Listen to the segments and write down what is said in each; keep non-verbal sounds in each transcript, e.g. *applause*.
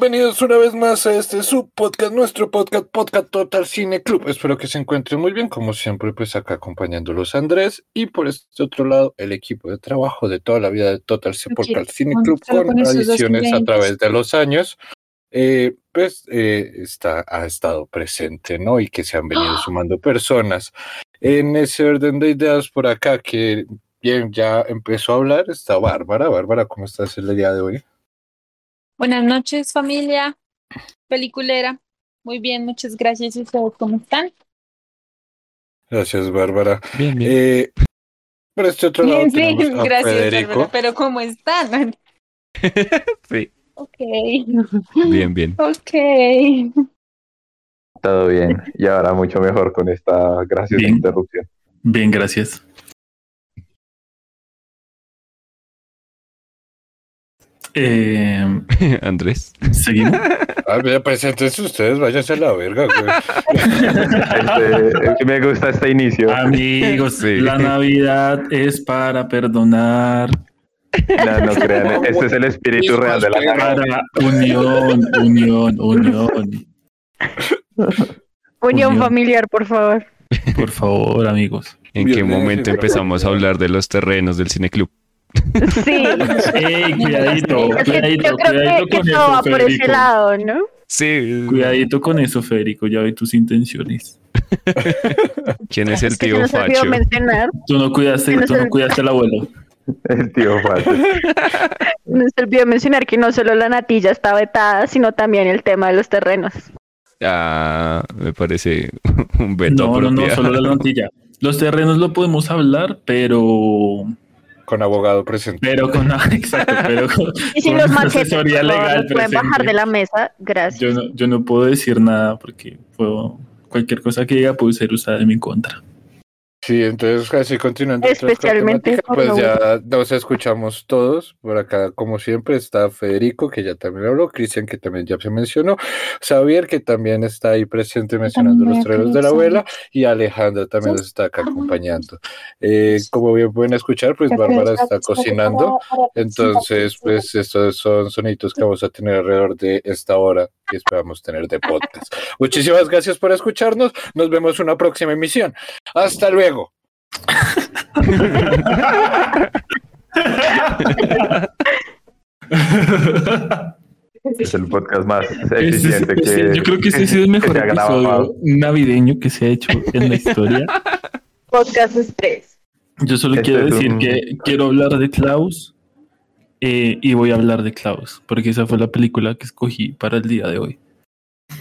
Bienvenidos una vez más a este subpodcast, nuestro podcast, Podcast Total Cine Club. Espero que se encuentren muy bien, como siempre, pues acá acompañándolos Andrés y por este otro lado el equipo de trabajo de toda la vida de Total Podcast Cine Club con adiciones a través de los años. Eh, pues eh, está, ha estado presente, ¿no? Y que se han venido ¡Ah! *gasps* sumando personas. En ese orden de ideas por acá, que bien, ya empezó a hablar, está Bárbara. Bárbara, ¿cómo estás el día de hoy? Buenas noches, familia peliculera. Muy bien, muchas gracias. ¿Y ustedes cómo están? Gracias, Bárbara. Bien, bien. Eh, por este otro lado bien, tenemos a gracias, Federico. Bárbara, pero ¿cómo están? *laughs* sí. Ok. *laughs* Bien, bien. Ok. Todo bien. Y ahora mucho mejor con esta graciosa interrupción. Bien, gracias. Eh, Andrés. ¿Seguimos? Ah, pues entonces ustedes váyanse a la verga, este, me gusta este inicio. Amigos, la Navidad es para perdonar. No, no crean. Este es el espíritu real de la Navidad. Unión, unión, unión. Unión familiar, por favor. Por favor, amigos. ¿En qué momento empezamos a hablar de los terrenos del cineclub? Sí. Ey, cuidadito, cuidadito, yo creo que, con eso. va por ese lado, ¿no? Sí. Cuidadito con eso, Federico, ya vi tus intenciones. *laughs* ¿Quién es el tío Facho? Tú no cuidaste, tú no cuidaste al abuelo. *laughs* El tío Facho. *laughs* No se olvidó mencionar que no solo la natilla está vetada, sino también el tema de los terrenos. Ah, me parece un veto No, no, no, solo la natilla. Los terrenos lo podemos hablar, pero con abogado presente. Pero con, *laughs* *laughs* exacto, pero con, y si los asesoría legal pueden bajar de la mesa, gracias. Yo no, yo no puedo decir nada porque puedo, cualquier cosa que diga puede ser usada en mi contra. Sí, entonces así continuando. Especialmente. Pues ya nos escuchamos todos. Por acá, como siempre, está Federico, que ya también habló, Cristian, que también ya se mencionó, Xavier, que también está ahí presente mencionando los treros de la abuela, y Alejandra también nos está acá acompañando. Eh, como bien pueden escuchar, pues Bárbara está cocinando. Entonces, pues estos son sonidos que vamos a tener alrededor de esta hora que esperamos tener de podcast. Muchísimas gracias por escucharnos. Nos vemos en una próxima emisión. Hasta luego. Es el podcast más eficiente que. Yo creo que ese ha sido el mejor episodio navideño que se ha hecho en la historia. Podcast estrés. Yo solo este quiero decir que quiero hablar de Klaus eh, y voy a hablar de Klaus, porque esa fue la película que escogí para el día de hoy.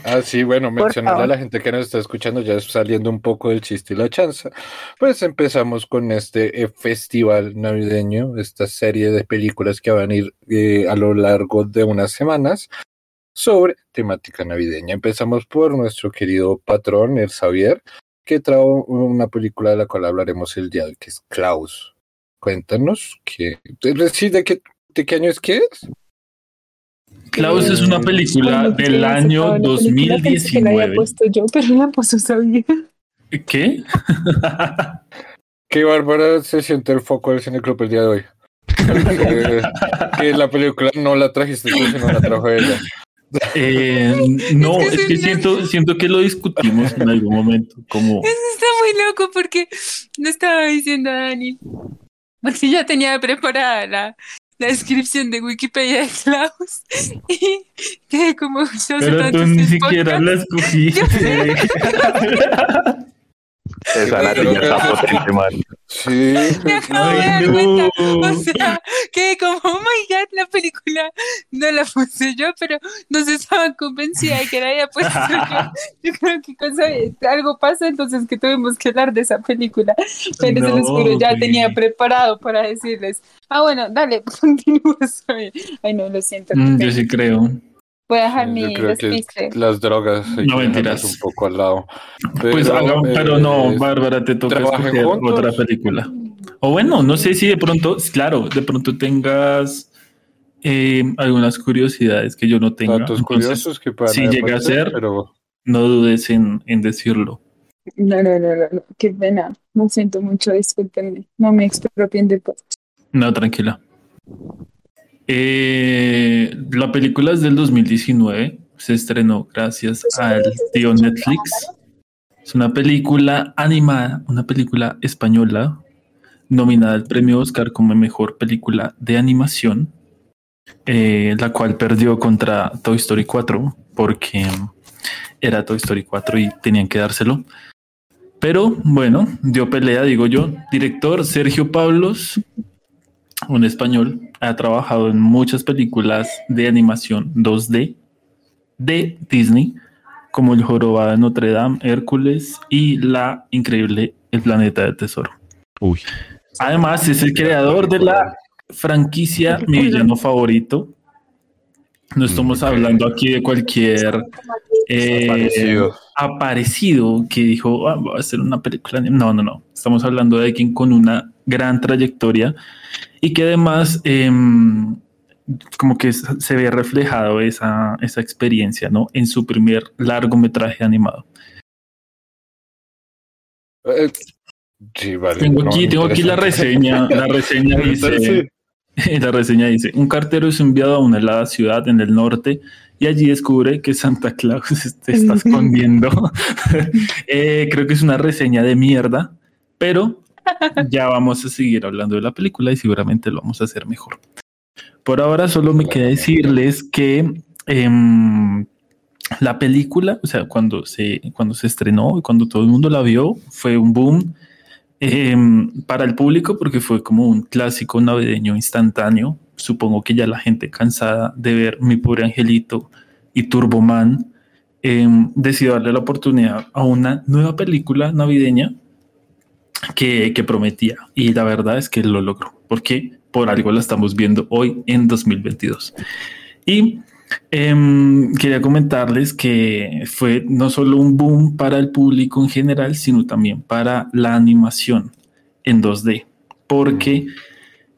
Ah, sí, bueno, mencionarle a la gente que nos está escuchando, ya saliendo un poco del chiste y la chanza, pues empezamos con este eh, festival navideño, esta serie de películas que van a ir eh, a lo largo de unas semanas sobre temática navideña. Empezamos por nuestro querido patrón, el Xavier, que trajo una película de la cual hablaremos el día de hoy, que es Klaus. Cuéntanos, que, ¿de, qué, ¿de qué año es que es? Klaus es una película del año 2019. Que la había puesto yo, *laughs* pero la puso sabía. ¿Qué? Qué bárbara se siente el foco del Cine Club el día de hoy. *laughs* que, la película no la trajiste tú, sino la trajo ella. Eh, no, es que, siento, siento que lo discutimos en algún momento. Como... Eso está muy loco porque no estaba diciendo a Dani. Porque ya tenía preparada la, la descripción de Wikipedia de Klaus y que como yo Pero tú ni siquiera la *laughs* escogiste. Esa la niña está potente, man. Sí. *laughs* Me acabo de dar cuenta. O sea, que como, oh my god, la película no la puse yo, pero no se estaba convencida de que la había puesto yo. *laughs* Yo creo que cosa, algo pasa, entonces que tuvimos que hablar de esa película. Pero se los juro, ya tenía preparado para decirles. Ah, bueno, dale, *laughs* continúa. Ay, no, lo siento. Mm, yo sí creo. Voy a dejar mi despiste. Las drogas. No mentiras. Un poco al lado. Pero, pues, pero no, eh, Bárbara, te toca escoger otra película. O bueno, no sé si de pronto, claro, de pronto tengas eh, algunas curiosidades que yo no tenga. Datos curiosos que Si llega a ser, pero... no dudes en, en decirlo. No, no, no, no, qué pena. Me siento mucho, discúlpenme. No me expropien de post. No, tranquila. Eh, la película es del 2019, se estrenó gracias al tío Netflix. Es una película animada, una película española, nominada al premio Oscar como mejor película de animación, eh, la cual perdió contra Toy Story 4 porque era Toy Story 4 y tenían que dárselo. Pero bueno, dio pelea, digo yo. Director Sergio Pablos, un español, ha trabajado en muchas películas de animación 2D de Disney, como El Jorobado de Notre Dame, Hércules y La Increíble El Planeta del Tesoro. Uy. Además, es el creador de la franquicia Mi Villano Favorito. No estamos hablando aquí de cualquier eh, aparecido. que dijo, ah, va a hacer una película. No, no, no. Estamos hablando de alguien con una gran trayectoria y que además em, como que se ve reflejado esa, esa experiencia, ¿no? En su primer largometraje animado. Eh, sí, vale. Tengo aquí, tengo aquí la reseña. La *laughs* reseña dice, *laughs* la reseña dice, un cartero es enviado a una helada ciudad en el norte y allí descubre que Santa Claus se está *laughs* escondiendo. Eh, creo que es una reseña de mierda, pero ya vamos a seguir hablando de la película y seguramente lo vamos a hacer mejor. Por ahora solo me queda decirles que em, la película, o sea, cuando se, cuando se estrenó y cuando todo el mundo la vio, fue un boom em, para el público porque fue como un clásico navideño instantáneo. Supongo que ya la gente cansada de ver Mi Pobre Angelito y Turboman em, decidió darle la oportunidad a una nueva película navideña que, prometía. Y la verdad es que lo logró, porque por algo la estamos viendo hoy en 2022. Y em, quería comentarles que fue no solo un boom para el público en general, sino también para la animación en 2D, porque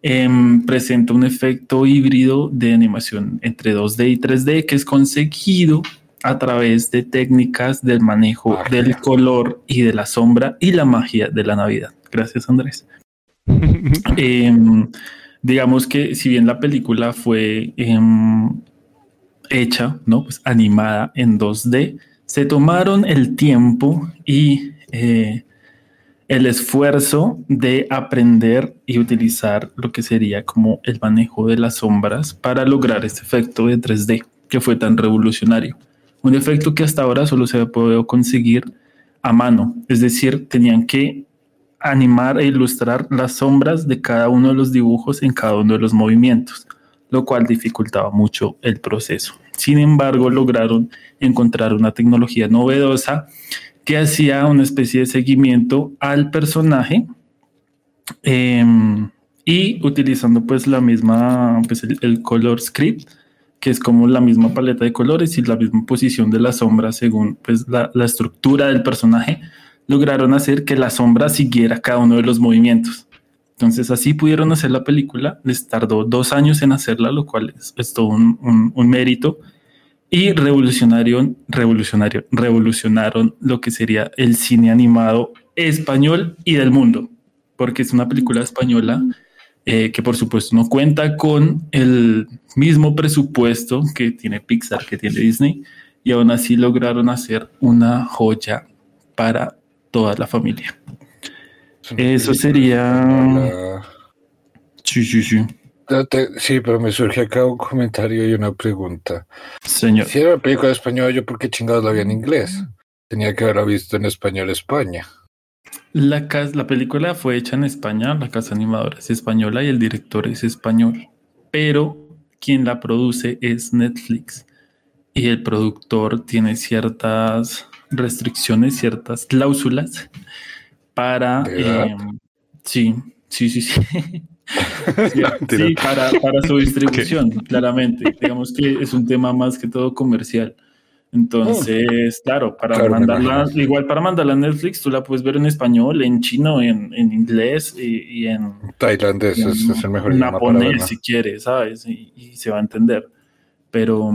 em, presenta un efecto híbrido de animación entre 2D y 3D que es conseguido a través de técnicas del manejo del color y de la sombra y la magia de la Navidad. Gracias, Andrés. *laughs* Em, digamos que si bien la película fue em, hecha, ¿no? Pues animada en 2D, se tomaron el tiempo y eh, el esfuerzo de aprender y utilizar lo que sería como el manejo de las sombras para lograr este efecto de 3D que fue tan revolucionario. Un efecto que hasta ahora solo se podido conseguir a mano, es decir, tenían que animar e ilustrar las sombras de cada uno de los dibujos en cada uno de los movimientos, lo cual dificultaba mucho el proceso. Sin embargo, lograron encontrar una tecnología novedosa que hacía una especie de seguimiento al personaje em, y utilizando pues la misma, pues el, color script, que es como la misma paleta de colores y la misma posición de la sombra según pues la, la estructura del personaje, lograron hacer que la sombra siguiera cada uno de los movimientos. Entonces así pudieron hacer la película, les tardó dos años en hacerla, lo cual es, todo un, mérito. Y revolucionaron, revolucionario, revolucionaron lo que sería el cine animado español y del mundo, porque es una película española eh, que por supuesto no cuenta con el mismo presupuesto que tiene Pixar, que tiene Disney, y aún así lograron hacer una joya para toda la familia. Eso sería... Sí, sí, sí. Sí, pero me surge acá un comentario y una pregunta. Señor. Si era una película de español, ¿yo por qué chingados la vi en inglés? Tenía que haberla visto en español España. La, la película fue hecha en España, la casa animadora es española y el director es español, pero quien la produce es Netflix y el productor tiene ciertas restricciones, ciertas cláusulas para... Eh, sí, sí, sí, sí. *laughs* sí, para, para, su distribución, claramente. Digamos que es un tema más que todo comercial. Entonces, claro, para mandarla, igual para mandarla a Netflix, tú la puedes ver en español, en chino, en, en inglés y, en tailandés, es, el mejor idioma japonés, si quieres, ¿sabes? Y, y, se va a entender. Pero,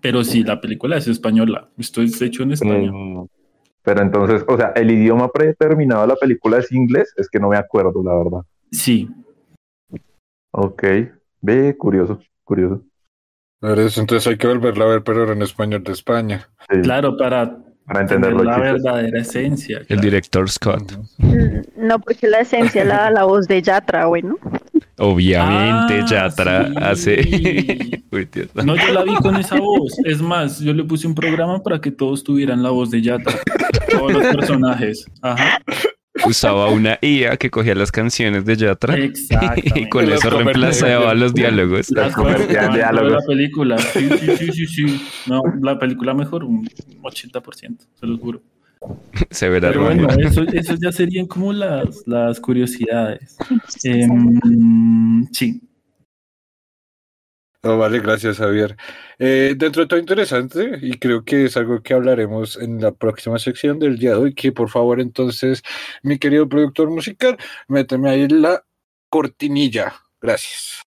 pero sí, la película es española. Esto es hecho en España. Mm, pero entonces, o sea, el idioma predeterminado de la película es inglés. Es que no me acuerdo, la verdad. Sí. Ok. Ve, curioso, curioso. Entonces hay que volverla a ver, pero en español de España. Claro, para, para entender la verdadera esencia. El director Scott. Mm, no, porque la esencia la da la *laughs* voz de Yatra, bueno. Obviamente, ah, Yatra hace. *laughs* no, yo la vi con esa voz. Es más, yo le puse un programa para que todos tuvieran la voz de Yatra. Todos los personajes. Ajá. Usaba una IA que cogía las canciones de Yatra y con eso reemplazaba los diálogos. Las diálogos. La película. Sí, sí, sí, sí, sí. No, la película mejor, un 80%, se lo juro. Se verá. Pero bueno, eso, eso, ya serían como las, las curiosidades. Em, sí. vale, gracias Javier. Eh, dentro de todo interesante, y creo que es algo que hablaremos en la próxima sección del día de hoy, que por favor entonces, mi querido productor musical, méteme ahí la cortinilla. Gracias.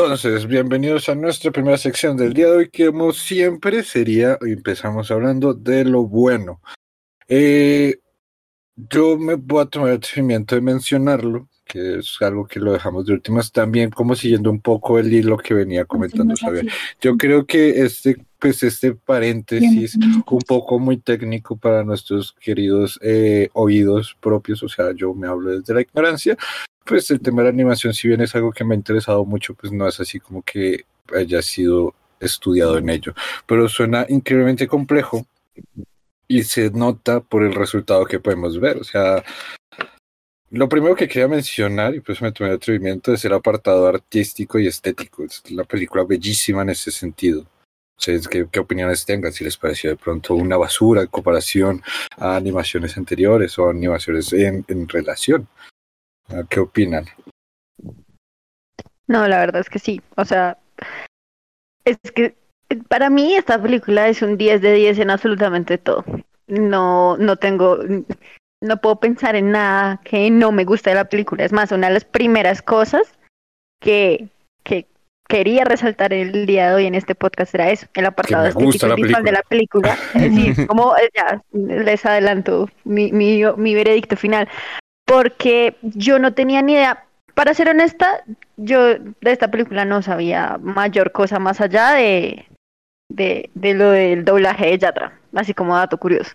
Entonces, bienvenidos a nuestra primera sección del día de hoy, que como siempre sería, empezamos hablando de lo bueno. Eh, yo me voy a tomar el atrevimiento de mencionarlo, que es algo que lo dejamos de últimas, también como siguiendo un poco el hilo que venía comentando Xavier. Yo creo que este, pues este paréntesis un poco muy técnico para nuestros queridos eh, oídos propios, o sea, yo me hablo desde la ignorancia, pues el tema de la animación, si bien es algo que me ha interesado mucho, pues no es así como que haya sido estudiado en ello, pero suena increíblemente complejo y se nota por el resultado que podemos ver. O sea, lo primero que quería mencionar, y pues me tomé el atrevimiento, es el apartado artístico y estético. Es la película bellísima en ese sentido. Sea, ¿qué, ¿qué, opiniones tengan? Si les pareció de pronto una basura en comparación a animaciones anteriores o animaciones en, en relación. ¿Qué opinan? No, la verdad es que sí. O sea, es que para mí esta película es un 10 de 10 en absolutamente todo. No, no tengo, no puedo pensar en nada que no me guste de la película. Es más, una de las primeras cosas que quería resaltar el día de hoy en este podcast era eso, el apartado estético visual de la película. *laughs* Es como ya les adelanto mi, mi, mi veredicto final porque yo no tenía ni idea. Para ser honesta, yo de esta película no sabía mayor cosa más allá de, de, de lo del doblaje de Yatra, así como dato curioso.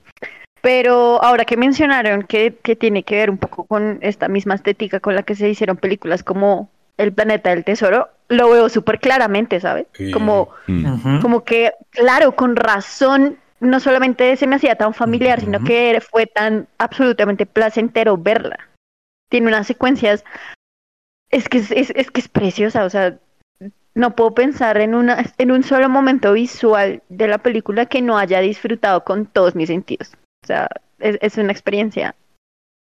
Pero ahora que mencionaron que, que, tiene que ver un poco con esta misma estética con la que se hicieron películas como El planeta del tesoro, lo veo súper claramente, ¿sabes? Como, mm. como que, claro, con razón no solamente se me hacía tan familiar, sino que fue tan absolutamente placentero verla. Tiene unas secuencias, es que es, es, que es preciosa, o sea, no puedo pensar en, una, en un solo momento visual de la película que no haya disfrutado con todos mis sentidos. O sea, es, es una experiencia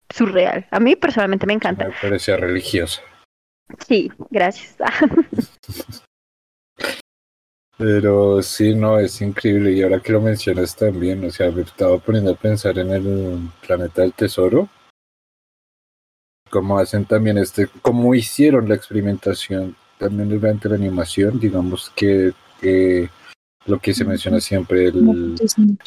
surreal. A mí personalmente me encanta. Me parece religiosa. Sí, gracias. *laughs* Pero sí, no, es increíble. Y ahora que lo mencionas también, o sea, me estaba poniendo a pensar en el planeta del tesoro. Cómo hacen también este, cómo hicieron la experimentación también durante la animación, digamos que lo que se menciona siempre, el,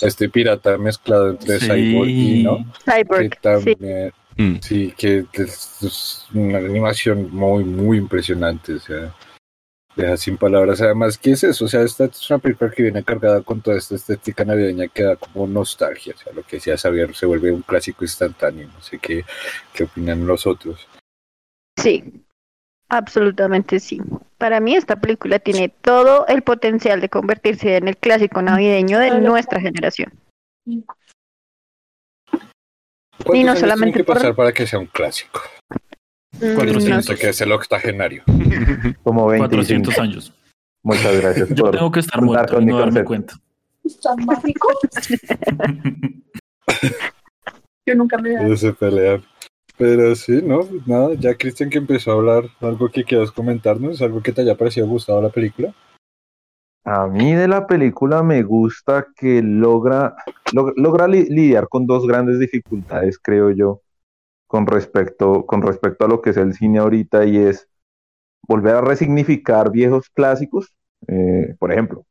este pirata mezclado entre Cyborg y no. Cyborg. Que también, mm. sí. que es una animación muy, muy impresionante. O sea, deja sin palabras. Además, ¿qué es eso? O sea, esta es una película que viene cargada con toda esta estética navideña que da como nostalgia. O sea, lo que decía Xavier se vuelve un clásico instantáneo. No sé qué, qué opinan los otros. Sí, absolutamente sí. Para mí esta película tiene todo el potencial de convertirse en el clásico navideño de nuestra generación. Y no solamente tiene que pasar para que sea un clásico. 400, mm, que es el octogenario. *laughs* Como 400 años. Muchas gracias. *laughs* Yo tengo que estar muerto y no darme cuenta. *laughs* Yo nunca me da. se pelean. Pero sí, no, nada, ya Cristian que empezó a hablar, algo que quieras comentarnos, algo que te haya parecido gustado la película. A mí de la película me gusta que logra, logra lidiar con dos grandes dificultades, creo yo con respecto, con respecto a lo que es el cine ahorita y es volver a resignificar viejos clásicos. Eh, por ejemplo,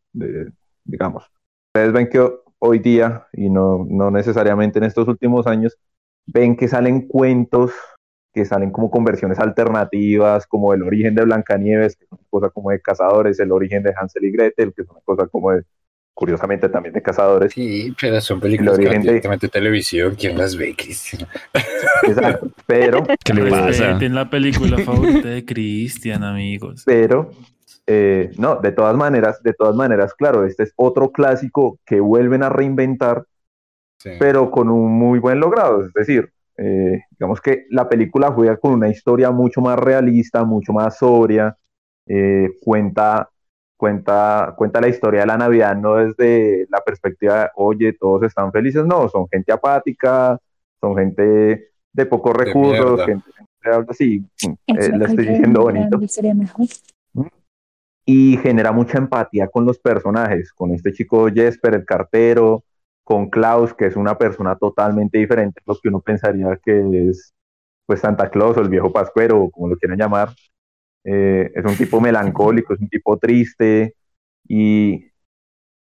digamos, ustedes ven que hoy día, y no, no necesariamente en estos últimos años, ven que salen cuentos que salen como conversiones alternativas, como el origen de Blancanieves, que es una cosa como de cazadores, el origen de Hansel y Gretel, que es una cosa como de, curiosamente también de cazadores. Sí, pero son películas directamente de... televisión, ¿quién las ve, Cristian? Exacto, pero... *laughs* ¿Qué le pasa? En la película favorita de Cristian, amigos. Pero, eh, no, de todas maneras, de todas maneras, claro, este es otro clásico que vuelven a reinventar, pero con un muy buen logrado, es decir, eh, digamos que la película juega con una historia mucho más realista, mucho más sobria, eh, cuenta, cuenta, cuenta la historia de la Navidad no desde la perspectiva de, oye, todos están felices, no, son gente apática, son gente de pocos recursos, gente, así, eh, lo estoy diciendo bonito. Y genera mucha empatía con los personajes, con este chico Jesper, el cartero, con Klaus, que es una persona totalmente diferente a lo que uno pensaría que es pues Santa Claus o el viejo Pascuero, o como lo quieran llamar. Eh, es un tipo melancólico, es un tipo triste y,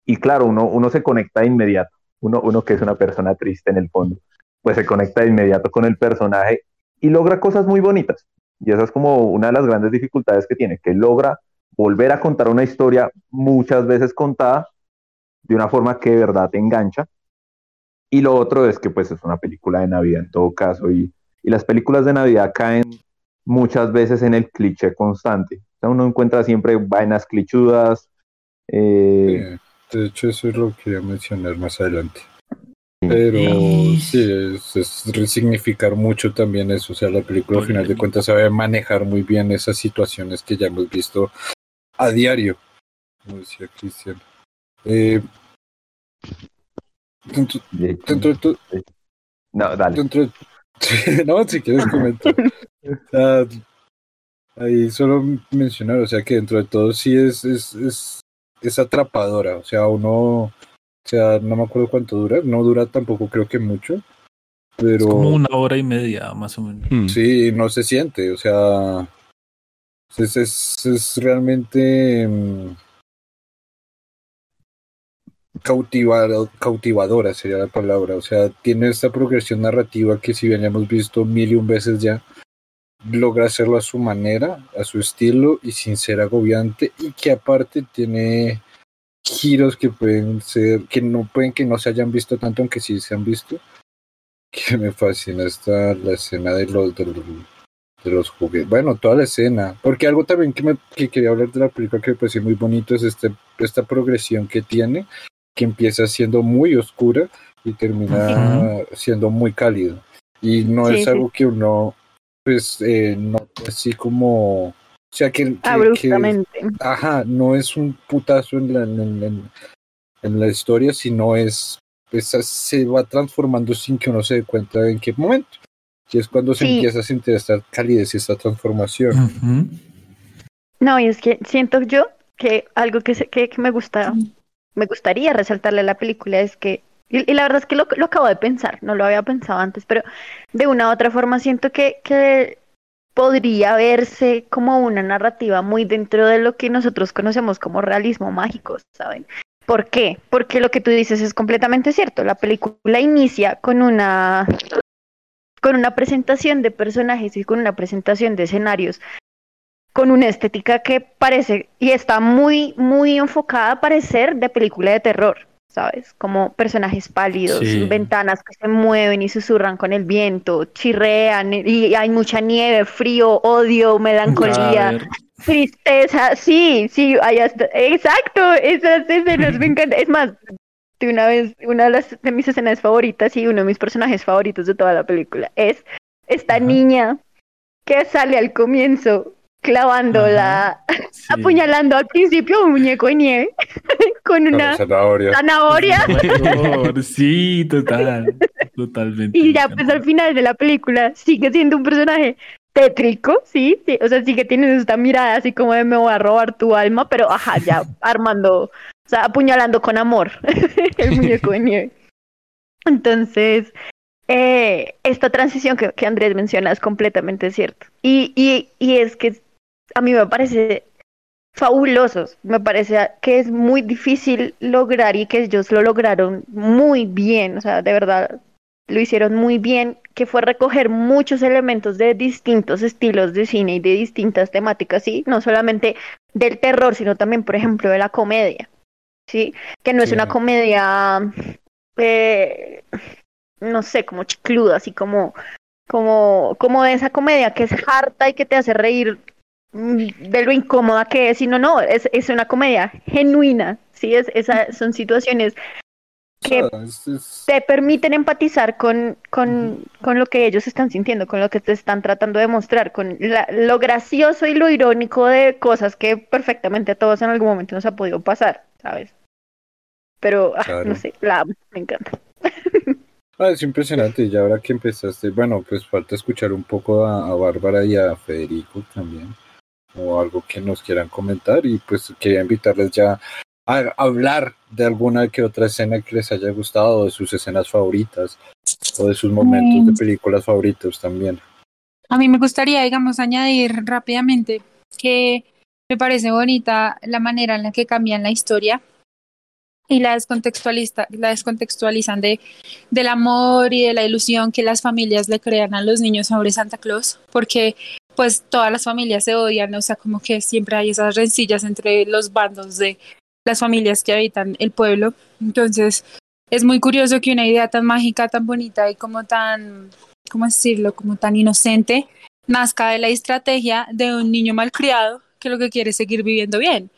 y claro, uno, uno se conecta de inmediato. Uno, uno que es una persona triste en el fondo, pues se conecta de inmediato con el personaje y logra cosas muy bonitas. Y esa es como una de las grandes dificultades que tiene, que logra volver a contar una historia muchas veces contada de una forma que de verdad te engancha. Y lo otro es que pues es una película de Navidad en todo caso y, y las películas de Navidad caen muchas veces en el cliché constante. O sea, uno encuentra siempre vainas clichudas. Eh... de hecho, eso es lo que quería mencionar más adelante. Pero sí, es, resignificar mucho también eso. O sea, la película al final de cuentas sabe manejar muy bien esas situaciones que ya hemos visto a diario, como decía Cristian. Eh, dentro, dentro de tu, no, dale. Dentro, *laughs* no, si quieres comentar. *laughs* ahí solo mencionar, o sea que dentro de todo sí es, es, es, es atrapadora. O sea, uno, o sea, no me acuerdo cuánto dura, no dura tampoco creo que mucho. Pero... Es como una hora y media, más o menos. Hmm. Sí, no se siente, o sea, es, es, es realmente mm, cautivadora sería la palabra. O sea, tiene esta progresión narrativa que si bien hemos visto mil y un veces ya, logra hacerlo a su manera, a su estilo y sin ser agobiante y que aparte tiene giros que pueden ser, que no pueden que no se hayan visto tanto, aunque sí se han visto. Que *laughs* me fascina esta la escena de los de los, juguetes. Bueno, toda la escena. Porque algo también que me que quería hablar de la película que me pareció muy bonito es este, esta progresión que tiene que empieza siendo muy oscura y termina siendo muy cálido. Y no es algo que uno, pues, eh, no así como. O sea, que. ajá, no es un putazo en la, en, la historia, sino es. Pues, se va transformando sin que uno se dé cuenta en qué momento. Y es cuando se empieza a sentir esta calidez y esta transformación. No, y es que siento yo que algo que, que, que me gusta me gustaría resaltarle la película es que, y, la verdad es que lo, lo, acabo de pensar, no lo había pensado antes, pero de una u otra forma siento que, que podría verse como una narrativa muy dentro de lo que nosotros conocemos como realismo mágico, ¿saben? ¿Por qué? Porque lo que tú dices es completamente cierto. La película inicia con una con una presentación de personajes y con una presentación de escenarios con una estética que parece y está muy, muy enfocada a parecer de película de terror, ¿sabes? Como personajes pálidos, ventanas que se mueven y susurran con el viento, chirrean y hay mucha nieve, frío, odio, melancolía. Tristeza, sí, sí, hay exacto, esas escenas me encantan. Es más, de una vez, una de, las, de mis escenas favoritas y uno de mis personajes favoritos de toda la película es esta niña que sale al comienzo clavando la, apuñalando al principio un muñeco de nieve *laughs* con una zanahoria. *laughs* sí, total, totalmente. Y ya pues al final de la película sigue siendo un personaje tétrico, sí, sí, o sea, sigue teniendo esta mirada así como de me voy a robar tu alma, pero ajá, ya *laughs* armando, o sea, apuñalando con amor el muñeco de nieve. Entonces, eh, esta transición que, que, Andrés menciona es completamente cierto. Y, y, y es que a mí me parece fabulosos. Me parece que es muy difícil lograr y que ellos lo lograron muy bien. O sea, de verdad, lo hicieron muy bien, que fue recoger muchos elementos de distintos estilos de cine y de distintas temáticas, ¿sí? No solamente del terror, sino también, por ejemplo, de la comedia, ¿sí? Que no es una comedia, eh, no sé, como chicluda, así como, como, como de esa comedia que es harta y que te hace reír de lo incómoda que es, sino no, es, es una comedia genuina, ¿sí? Es, esas son situaciones que te permiten empatizar con, con, con, lo que ellos están sintiendo, con lo que te están tratando de mostrar, con lo gracioso y lo irónico de cosas que perfectamente a todos en algún momento nos ha podido pasar, ¿sabes? Pero, ah, no sé, la me encanta. Ah, es impresionante, y ahora que empezaste, bueno, pues falta escuchar un poco a, a Bárbara y a Federico también, o algo que nos quieran comentar, y pues quería invitarles ya hablar de alguna que otra escena que les haya gustado, de sus escenas favoritas o de sus momentos de mm. películas favoritos también. A mí me gustaría, digamos, añadir rápidamente que me parece bonita la manera en la que cambian la historia y la, descontextualiza, la descontextualizan de, del amor y de la ilusión que las familias le crean a los niños sobre Santa Claus, porque pues todas las familias se odian, o sea, como que siempre hay esas rencillas entre los bandos de las familias que habitan el pueblo. Entonces, es muy curioso que una idea tan mágica, tan bonita y como tan, ¿cómo decirlo?, como tan inocente, nazca de la estrategia de un niño malcriado que lo que quiere es seguir viviendo bien.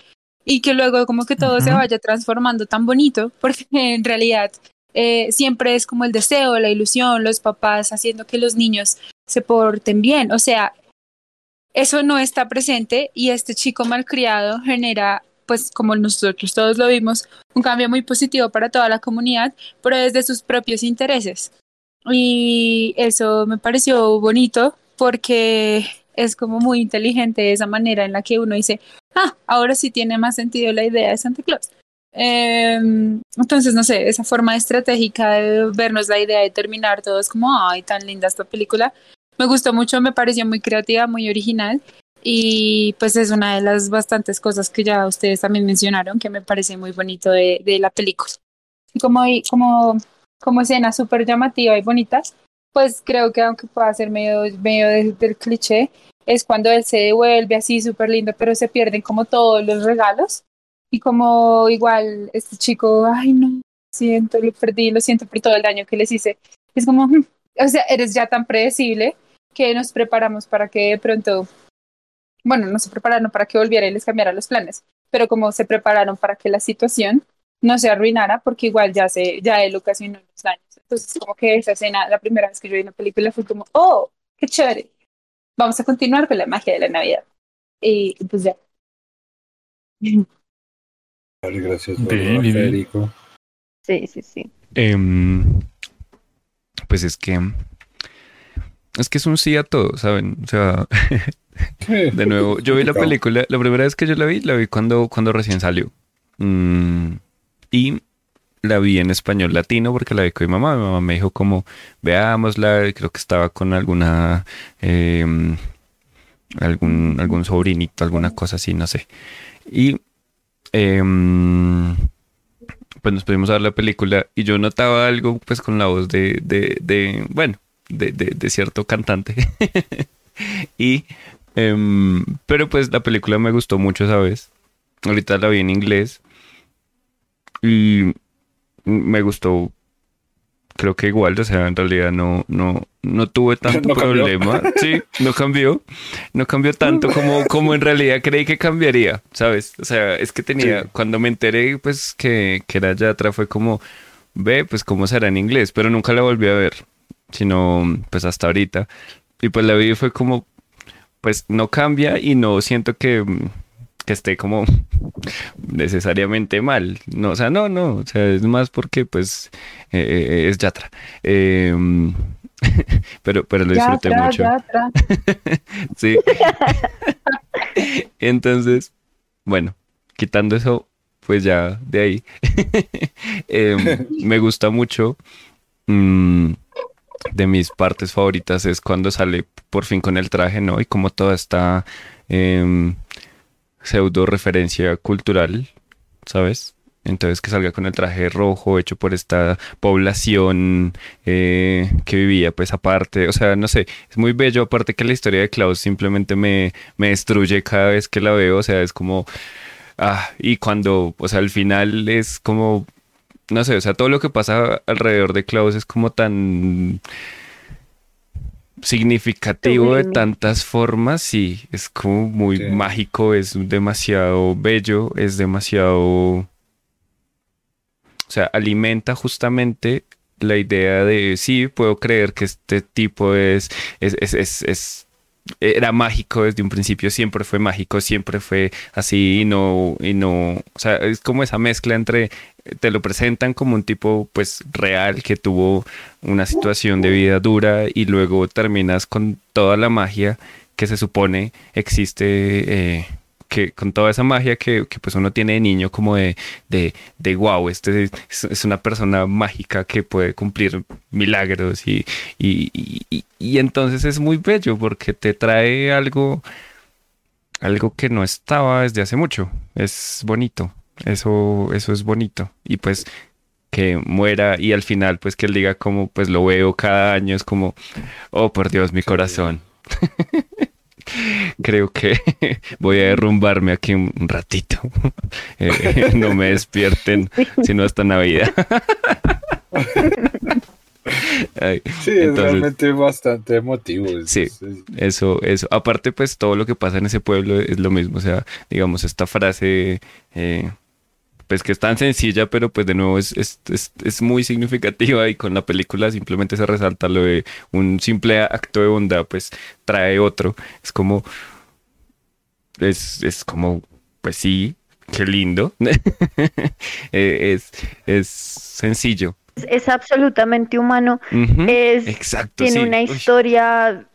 Y que luego como que todo se vaya transformando tan bonito, *laughs* porque en realidad eh, siempre es como el deseo, la ilusión, los papás haciendo que los niños se porten bien. O sea, eso no está presente y este chico malcriado genera pues como nosotros todos lo vimos, un cambio muy positivo para toda la comunidad, pero desde sus propios intereses. Y eso me pareció bonito porque es como muy inteligente esa manera en la que uno dice, ah, ahora sí tiene más sentido la idea de Santa Claus. Em, entonces, no sé, esa forma estratégica de vernos la idea de terminar todos como, ay, tan linda esta película, me gustó mucho, me pareció muy creativa, muy original y pues es una de las bastantes cosas que ya ustedes también mencionaron que me parece muy bonito de, de la película. Y como, como, como escena súper llamativa y bonita, pues creo que aunque pueda ser medio, medio del cliché, es cuando él se devuelve así súper lindo, pero se pierden como todos los regalos. Y como igual este chico, ay no, siento, lo perdí, lo siento por todo el daño que les hice. Es como, o sea, eres ya tan predecible que nos preparamos para que de pronto bueno, no se prepararon para que volviera y les cambiara los planes, pero como se prepararon para que la situación no se arruinara, porque igual ya se, ya él ocasionó los daños. Entonces, como que esa escena, la primera vez que yo vi la película fue como, oh, qué chévere. Vamos a continuar con la magia de la Navidad. Y pues ya. Gracias, Federico. Sí, sí, sí. Em, pues es que es que es un sí a todo, ¿saben? O sea, *laughs* de nuevo, yo vi la película, la primera vez que yo la vi, la vi cuando, cuando recién salió. Mm, y la vi en español latino porque la vi con mi mamá. Mi mamá me dijo como, veámosla, creo que estaba con alguna, em, algún, algún sobrinito, alguna cosa así, no sé. Y em, pues nos pudimos ver la película y yo notaba algo pues con la voz de, de, de bueno, de, de, de cierto cantante. *laughs* y Em, pero pues la película me gustó mucho esa vez. Ahorita la vi en inglés. Y me gustó. Creo que igual, o sea, en realidad no, no, no tuve *laughs* tanto problema. Sí, no cambió. No cambió tanto como, como en realidad creí que cambiaría, ¿sabes? O sea, es que tenía, cuando me enteré, pues, que, que era Yatra, fue como, ve, pues, cómo será en inglés, pero nunca la volví a ver, sino, pues, hasta ahorita. Y pues la vi fue como, pues no cambia y no siento que, que esté como *laughs* necesariamente mal. No, o sea, no, no, o sea, es más porque pues eh, eh, es Yatra. Em, *laughs* pero, pero lo disfruté mucho. *laughs* sí. Entonces, bueno, quitando eso, pues ya de ahí, em, me gusta mucho. Mm, de mis partes favoritas es cuando sale por fin con el traje, ¿no? Y como toda esta em, pseudo referencia cultural, ¿sabes? Entonces que salga con el traje rojo hecho por esta población eh, que vivía pues aparte, o sea, no sé, es muy bello, aparte que la historia de Klaus simplemente me, me destruye cada vez que la veo, o sea, es como, ah, y cuando, o sea, al final es como, no sé, o sea, todo lo que pasa alrededor de Klaus es como tan significativo de tantas formas, sí, es como muy mágico, es demasiado bello, es demasiado o sea, alimenta justamente la idea de sí, puedo creer que este tipo es, es, es, es, era mágico desde un principio, siempre fue mágico, siempre fue así y no, y no, o sea, es como esa mezcla entre, te lo presentan como un tipo pues real que tuvo una situación de vida dura y luego terminas con toda la magia que se supone existe eh, que con toda esa magia que, pues uno tiene de niño como de, de, de wow, este es, una persona mágica que puede cumplir milagros y, y, entonces es muy bello porque te trae algo, algo que no estaba desde hace mucho. Es bonito, eso, eso es bonito. Y pues que muera y al final pues que él diga como pues lo veo cada año es como, oh por Dios, mi corazón. *laughs* creo que *laughs* voy a derrumbarme aquí un ratito. *laughs* Eh, *laughs* no me despierten, sino hasta Navidad. sí, es realmente bastante emotivo. sí, eso, eso. Aparte, pues todo lo que pasa en ese pueblo es lo mismo. O sea, digamos, esta frase eh, pues que es tan sencilla, pero pues de nuevo es, es, es, muy significativa y con la película simplemente se resalta lo de un simple acto de bondad, pues trae otro. Es como, es, es como, pues sí, qué lindo. *laughs* Eh, es, es sencillo. Es, absolutamente humano. es, Exacto, tiene una historia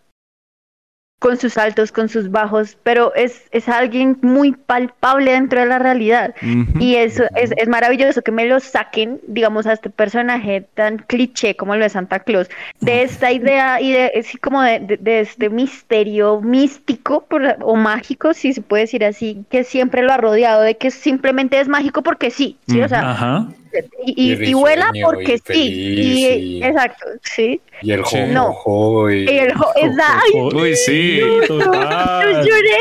con sus altos, con sus bajos, pero es, es alguien muy palpable dentro de la realidad. Y eso es, es, maravilloso que me lo saquen, digamos, a este personaje tan cliché como lo de Santa Claus, de esta idea y de, así como de, de, este misterio místico o mágico, si se puede decir así, que siempre lo ha rodeado, de que simplemente es mágico porque sí, ¿sí? O sea, y, vuela porque sí. Y, Exacto, sí. Y el jo, no. y, el jo, exacto. Uy, sí. Yo, lloré.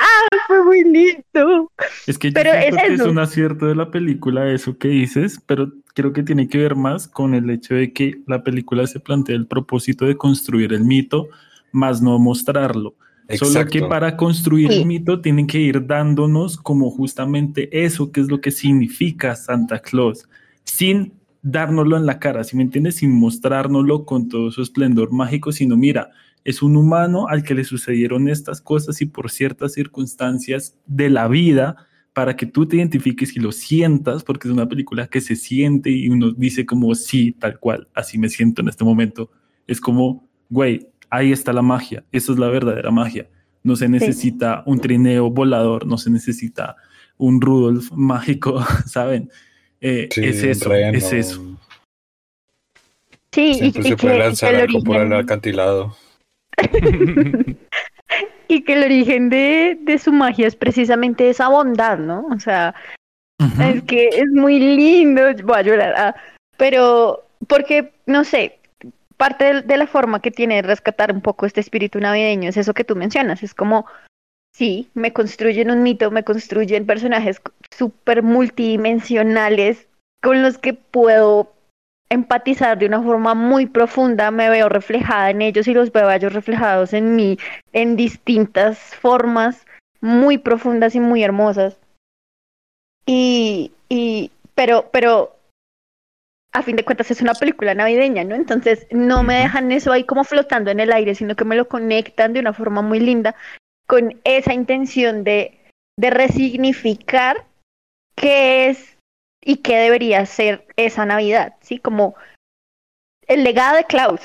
Ah, fue muy lindo. Es que yo pero es, que es un acierto de la película eso que dices, pero creo que tiene que ver más con el hecho de que la película se plantea el propósito de construir el mito, más no mostrarlo. Solo que para construir el mito tienen que ir dándonos como justamente eso, que es lo que significa Santa Claus, sin dárnoslo en la cara, si me entiendes? Sin mostrárnoslo con todo su esplendor mágico, sino mira, es un humano al que le sucedieron estas cosas y por ciertas circunstancias de la vida, para que tú te identifiques y lo sientas, porque es una película que se siente y uno dice como, sí, tal cual, así me siento en este momento. Es como, güey, Ahí está la magia, eso es la verdadera magia. No se necesita un trineo volador, no se necesita un Rudolf mágico, *laughs* ¿saben? Eh, es eso, es eso. Sí, y, se puede lanzar algo por el acantilado. *laughs* y que el origen de, de, su magia es precisamente esa bondad, ¿no? O sea, es que es muy lindo, voy a llorar, ah, pero porque, no sé, parte de, la forma que tiene de rescatar un poco este espíritu navideño es eso que tú mencionas, es como, sí, me construyen un mito, me construyen personajes súper multidimensionales con los que puedo empatizar de una forma muy profunda, me veo reflejada en ellos y los veo ellos reflejados en mí en distintas formas muy profundas y muy hermosas. Y, y pero, pero a fin de cuentas es una película navideña, ¿no? Entonces no me dejan eso ahí como flotando en el aire, sino que me lo conectan de una forma muy linda con esa intención de, de resignificar qué es y qué debería ser esa Navidad, ¿sí? Como el legado de Klaus.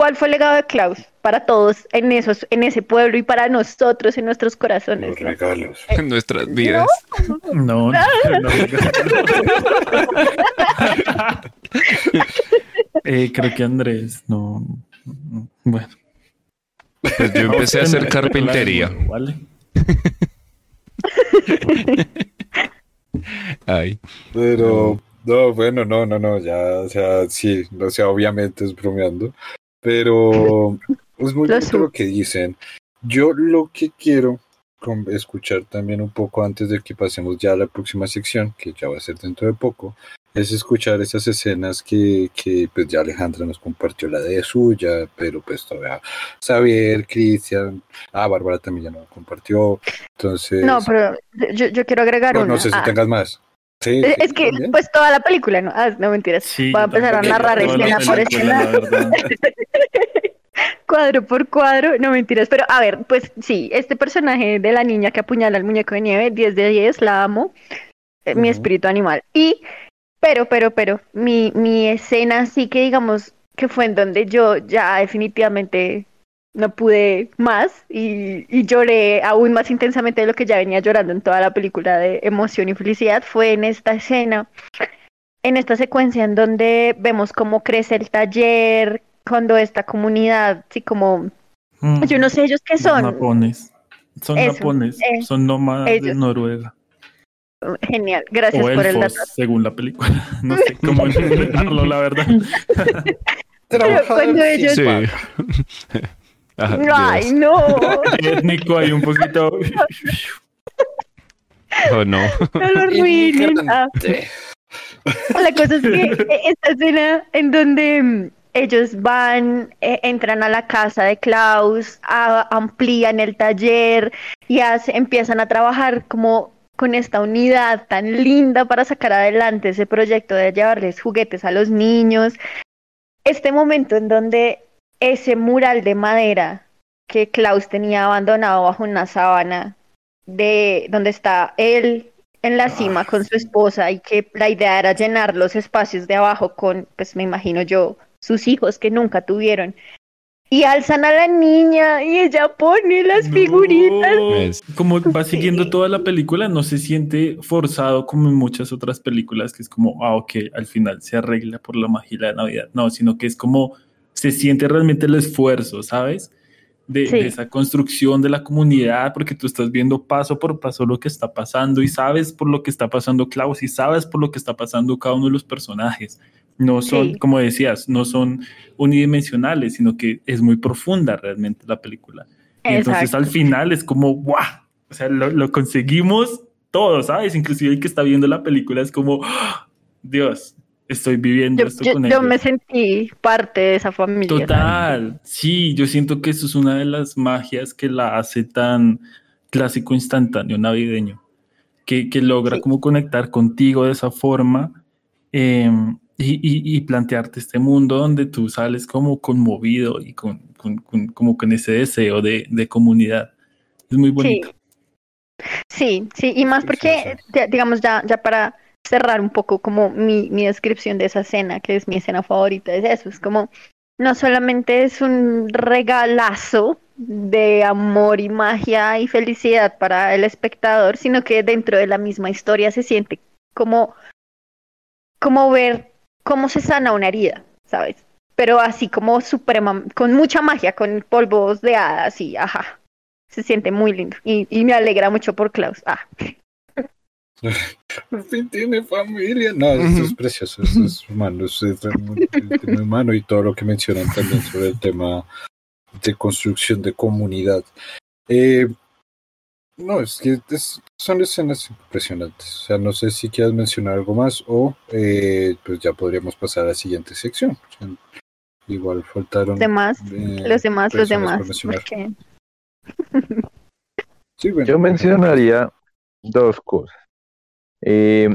¿Cuál fue el legado de Klaus para todos en esos, en ese pueblo y para nosotros en nuestros corazones? Los regalos. En nuestras vidas. No, no, *laughs* Eh, creo que Andrés, no. Bueno. Pues yo empecé a hacer carpintería. Vale. Ay. Pero, no, bueno, no, no, no, ya, o sea, sí, o sea, obviamente es bromeando, pero es muy bonito lo que dicen. Yo lo que quiero escuchar también un poco antes de que pasemos ya a la próxima sección, que ya va a ser dentro de poco, es escuchar esas escenas que, que pues ya Alejandra nos compartió la de suya, pero pues todavía Xavier, Cristian, ah, Bárbara también ya nos compartió, entonces... No, pero yo, yo quiero agregar no, una. No sé si ah. tengas más. Sí, es que, pues toda la película, ¿no? Ah, no mentiras. Voy a empezar a narrar escena por escena. *laughs* cuadro por cuadro, no mentiras, pero a ver, pues sí, este personaje de la niña que apuñala al muñeco de nieve, 10 de 10, la amo, eh, mi espíritu animal. Y, pero, pero, pero, mi, mi escena sí que digamos que fue en donde yo ya definitivamente no pude más y, y, lloré aún más intensamente de lo que ya venía llorando en toda la película de emoción y felicidad, fue en esta escena, en esta secuencia en donde vemos cómo crece el taller, cuando esta comunidad, sí, como, mm. yo no sé ellos qué son. Japones. Son japoneses, eh, son nómadas de Noruega. Genial, gracias por el dato. Según la película, *laughs* no sé cómo *laughs* interpretarlo, la verdad. cuando ellos... Sí. *laughs* Ay, no. *laughs* Étnico hay un poquito. *laughs* oh, no. No lo arruinen. Ah. La cosa es que *laughs* esta escena en donde mm, ellos van, eh, entran a la casa de Klaus, amplían el taller y empiezan a trabajar como con esta unidad tan linda para sacar adelante ese proyecto de llevarles juguetes a los niños. Este momento en donde ese mural de madera que Klaus tenía abandonado bajo una sábana, de donde está él en la cima con su esposa y que la idea era llenar los espacios de abajo con, pues me imagino yo, sus hijos que nunca tuvieron. Y alzan a la niña y ella pone las figuritas. Como *laughs* va siguiendo toda la película, no se siente forzado como en muchas otras películas, que es como, ah, ok, al final se arregla por la magia de Navidad. No, sino que es como, se siente realmente el esfuerzo, ¿sabes? De, de, esa construcción de la comunidad, porque tú estás viendo paso por paso lo que está pasando y sabes por lo que está pasando Klaus y sabes por lo que está pasando cada uno de los personajes. No son, como decías, no son unidimensionales, sino que es muy profunda realmente la película. Y entonces al final es como, ¡guau! O sea, lo, conseguimos todo, ¿sabes? Inclusive el que está viendo la película es como, ¡Ah! Dios, estoy viviendo esto con ellos. Yo me sentí parte de esa familia. Total, sí, yo siento que eso es una de las magias que la hace tan clásico instantáneo navideño, que, que logra como conectar contigo de esa forma. Eh, y, plantearte este mundo donde tú sales como conmovido y con, como con ese deseo de, comunidad. Es muy bonito. Sí, sí, y más porque, digamos, ya, ya para cerrar un poco como mi, mi descripción de esa escena, que es mi escena favorita, es eso, es como, no solamente es un regalazo de amor y magia y felicidad para el espectador, sino que dentro de la misma historia se siente como, como ver cómo se sana una herida, ¿sabes? Pero así como suprema, con mucha magia, con polvos de hadas y ajá. Se siente muy lindo y, me alegra mucho por Klaus. Ah. *laughs* Por fin tiene familia. No, esto es precioso, esto es humano, es, muy, humano y todo lo que mencionan también sobre el tema de construcción de comunidad. Eh, no, es que son escenas impresionantes. O sea, no sé si quieres mencionar algo más o eh, pues ya podríamos pasar a la siguiente sección. igual faltaron. Demás, eh, los demás, los demás. Yo mencionaría dos cosas. Eh,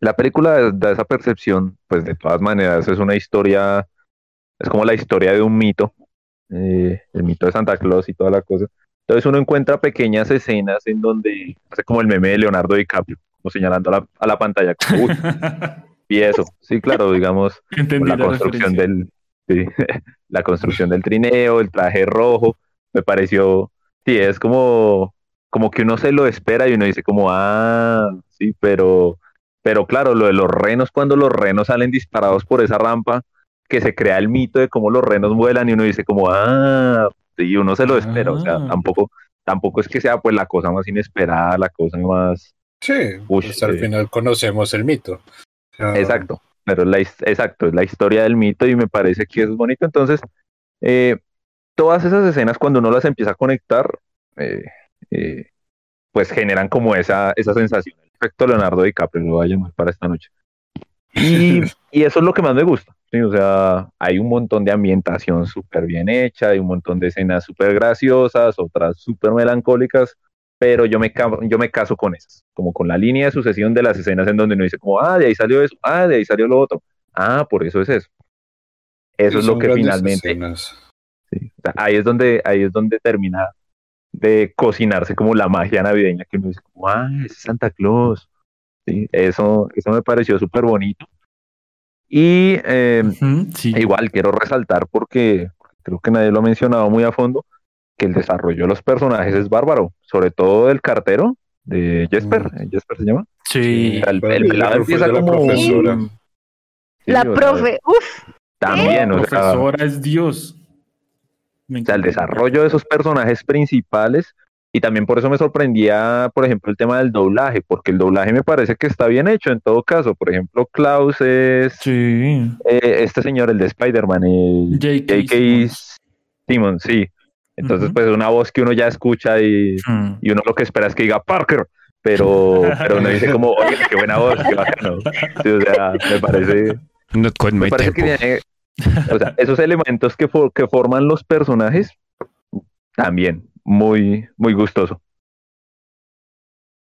la película da esa percepción, pues de todas maneras es una historia, es como la historia de un mito, el mito de Santa Claus y toda la cosa entonces uno encuentra pequeñas escenas en donde hace como el meme de Leonardo DiCaprio, como señalando a la, pantalla. *laughs* y eso, sí, claro, digamos, *laughs* la, construcción del *laughs* la construcción del trineo, el traje rojo, me pareció, sí, es como, como que uno se lo espera y uno dice como, ah, sí, pero, pero claro, lo de los renos, cuando los renos salen disparados por esa rampa, que se crea el mito de cómo los renos vuelan y uno dice como, ah, y uno se lo espera, o sea, ah. tampoco, tampoco es que sea pues la cosa más inesperada, la cosa más... Sí, pues al final conocemos el mito. exacto, pero la, exacto, es la historia del mito y me parece que es bonito, entonces, eh, todas esas escenas cuando uno las empieza a conectar, eh, eh, pues generan como esa, esa sensación. El efecto Leonardo DiCaprio lo voy a llamar para esta noche. Y, *laughs* y eso es lo que más me gusta. O sea, hay un montón de ambientación súper bien hecha, hay un montón de escenas súper graciosas, otras súper melancólicas, pero yo me, yo me caso con esas, como con la línea de sucesión de las escenas en donde uno dice como, ah, de ahí salió eso, ah, de ahí salió lo otro, ah, por eso es eso. Eso es lo que finalmente... ahí es donde, ahí es donde termina de cocinarse como la magia navideña que uno dice, como, ah, es Santa Claus. Sí, eso, eso me pareció súper bonito. Y eh, igual quiero resaltar porque creo que nadie lo ha mencionado muy a fondo, que el desarrollo de los personajes es bárbaro, sobre todo el cartero de Jesper, mm. ¿Jesper se llama? Sí. El, pelado empieza como... La profesora. la profe, uff. También, o sea, La profesora es Dios. O sea, el desarrollo de esos personajes principales y también por eso me sorprendía, por ejemplo, el tema del doblaje, porque el doblaje me parece que está bien hecho en todo caso. Por ejemplo, Klaus es sí. Eh, este señor, el de Spider-Man, el J.K. Simon, sí. Entonces, pues es una voz que uno ya escucha y, hmm. y, uno lo que espera es que diga Parker, pero, *laughs* pero uno dice como, oye, qué buena voz, qué bacano. o sea, me parece, me parece que tiene, o sea, esos elementos que, que forman los personajes también muy, muy gustoso.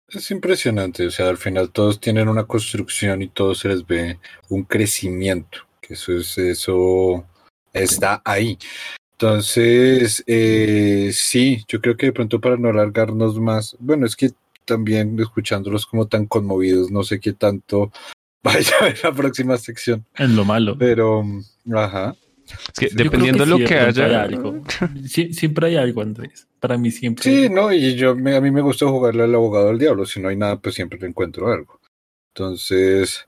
Es impresionante, o sea, al final todos tienen una construcción y todos se les ve un crecimiento, que eso es, eso está ahí. Entonces, eh, sí, yo creo que de pronto para no alargarnos más, bueno, es que también escuchándolos como tan conmovidos, no sé qué tanto vaya a ver la próxima sección. En lo malo. Pero, ajá. Es que dependiendo de lo que haya. *laughs* siempre hay algo, Andrés. Para mí siempre. Sí, no, y yo a mí me gusta jugarle al abogado del diablo. Si no hay nada, pues siempre encuentro algo. Entonces,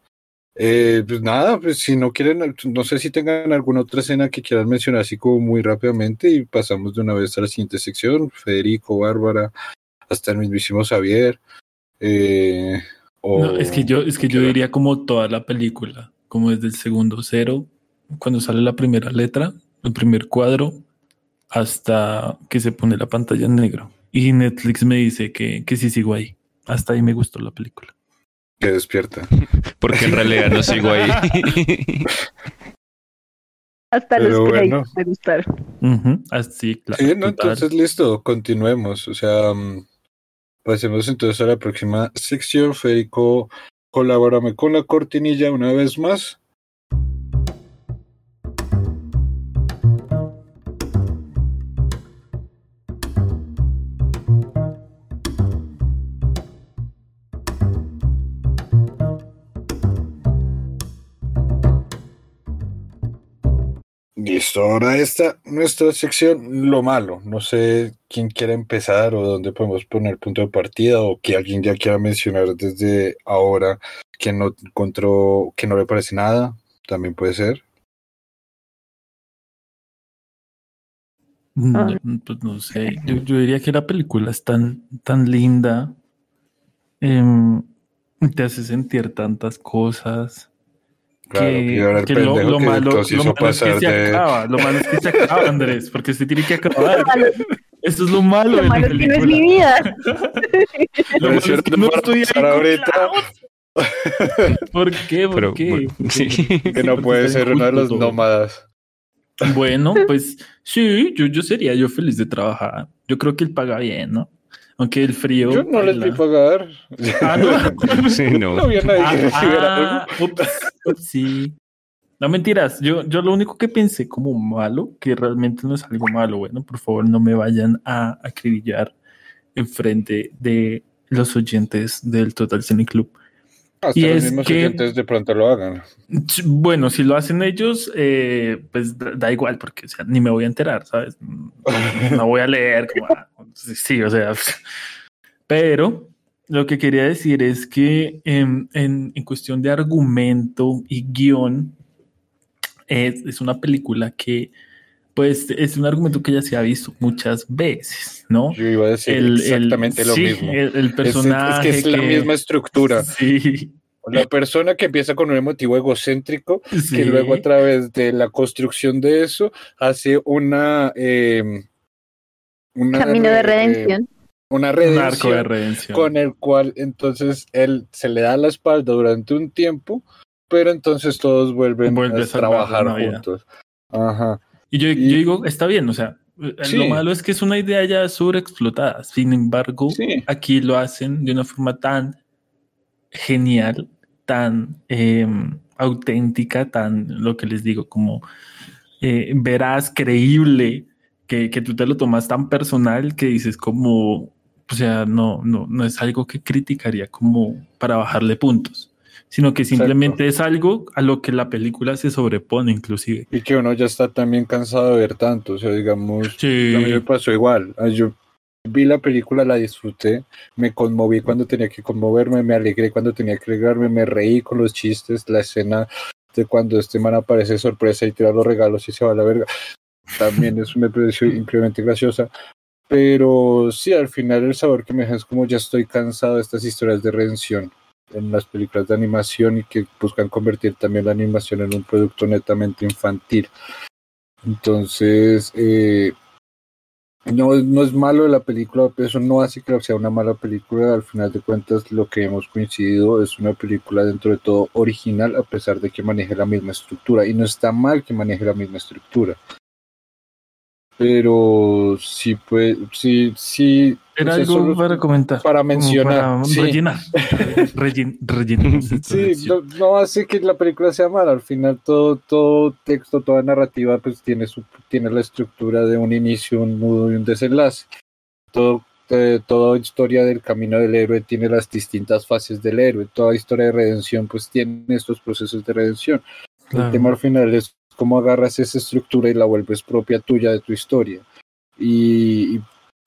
eh, pues nada, pues si no quieren, no sé si tengan alguna otra escena que quieran mencionar así como muy rápidamente y pasamos de una vez a la siguiente sección. Federico, Bárbara, hasta el mismísimo Xavier. Eh, no, es que yo, es que yo diría como toda la película, como desde el segundo cero cuando sale la primera letra, el primer cuadro, hasta que se pone la pantalla en negro. Y Netflix me dice que, que sí sigo ahí. Hasta ahí me gustó la película. Que despierta. *laughs* Porque en realidad no sigo ahí. *laughs* Hasta los bueno. me gustaron. Así, claro. Sí, no, entonces listo, continuemos. O sea, mm, pasemos entonces a la próxima sección. Federico, colabórame con la cortinilla una vez más. Listo, ahora esta, nuestra sección, lo malo. No sé quién quiere empezar o dónde podemos poner punto de partida o que alguien ya quiera mencionar desde ahora que no encontró, que no le parece nada, también puede ser. Ah. pues no sé, yo, diría que la película es tan, tan linda, em, te hace sentir tantas cosas que, que, lo, lo, malo, lo, malo es que se acaba, lo malo es que se acaba, Andrés, porque se tiene que acabar. Esto es lo malo. Lo malo es que no es mi vida. lo malo es que no estoy ahí ahorita. ¿Por qué? ¿Por qué? Que no puede ser uno de los nómadas. Bueno, pues sí, yo, yo sería yo feliz de trabajar. Yo creo que él paga bien, ¿no? Aunque el frío. Yo no les vi pagar. Ah, no. *laughs* sí, no. No había nadie que ah, algo. Sí. No mentiras, yo, yo lo único que pensé como malo, que realmente no es algo malo, bueno, por favor no me vayan a acribillar en frente de los oyentes del Total Cine Club. Hasta y los es mismos que, oyentes de pronto lo hagan. Bueno, si lo hacen ellos, eh, pues da, igual, porque o sea, ni me voy a enterar, ¿sabes? *laughs* No, voy a leer, como, ah, sí, o sea, *laughs* pero lo que quería decir es que en, en, en cuestión de argumento y guion, es, una película que pues es un argumento que ya se ha visto muchas veces, ¿no? Yo iba a decir exactamente lo mismo. El, personaje. Es, que es la misma estructura. Sí. La persona que empieza con un emotivo egocéntrico, que luego a través de la construcción de eso hace una... Eh, Camino de redención. una redención, de redención con el cual entonces él se le da la espalda durante un tiempo, pero entonces todos vuelven a, trabajar juntos. Ajá. Y yo, digo, está bien, o sea, lo malo es que es una idea ya sobreexplotada. Sin embargo, aquí lo hacen de una forma tan genial tan em, auténtica, tan, lo que les digo, como eh, verás, creíble, que, que, tú te lo tomas tan personal que dices como, o sea, no, no, no es algo que criticaría como para bajarle puntos, sino que simplemente es algo a lo que la película se sobrepone inclusive. Y que uno ya está también cansado de ver tanto, o sea, digamos, a mí me pasó igual, yo vi la película, la disfruté, me conmoví cuando tenía que conmoverme, me alegré cuando tenía que alegrarme, me reí con los chistes, la escena de cuando este man aparece sorpresa y tira los regalos y se va a la verga. También eso me pareció *laughs* increíblemente graciosa. Pero sí, al final el sabor que me deja es como ya estoy cansado de estas historias de redención en las películas de animación y que buscan convertir también la animación en un producto netamente infantil. Entonces, eh, no, no es malo la película, pero eso no hace que sea una mala película. Al final de cuentas, lo que hemos coincidido es una película dentro de todo original, a pesar de que maneje la misma estructura. Y no está mal que maneje la misma estructura. Pero sí, pues, sí, sí. Era algo para comentar. Para mencionar. Para rellenar. *laughs* rellenar. sí, no, hace que la película sea mala. Al final, todo, todo texto, toda narrativa, pues tiene, su, tiene la estructura de un inicio, un nudo y un desenlace. Todo, eh, toda historia del camino del héroe tiene las distintas fases del héroe. Toda historia de redención, pues tiene estos procesos de redención. El tema al final es cómo agarras esa estructura y la vuelves propia tuya de tu historia. Y,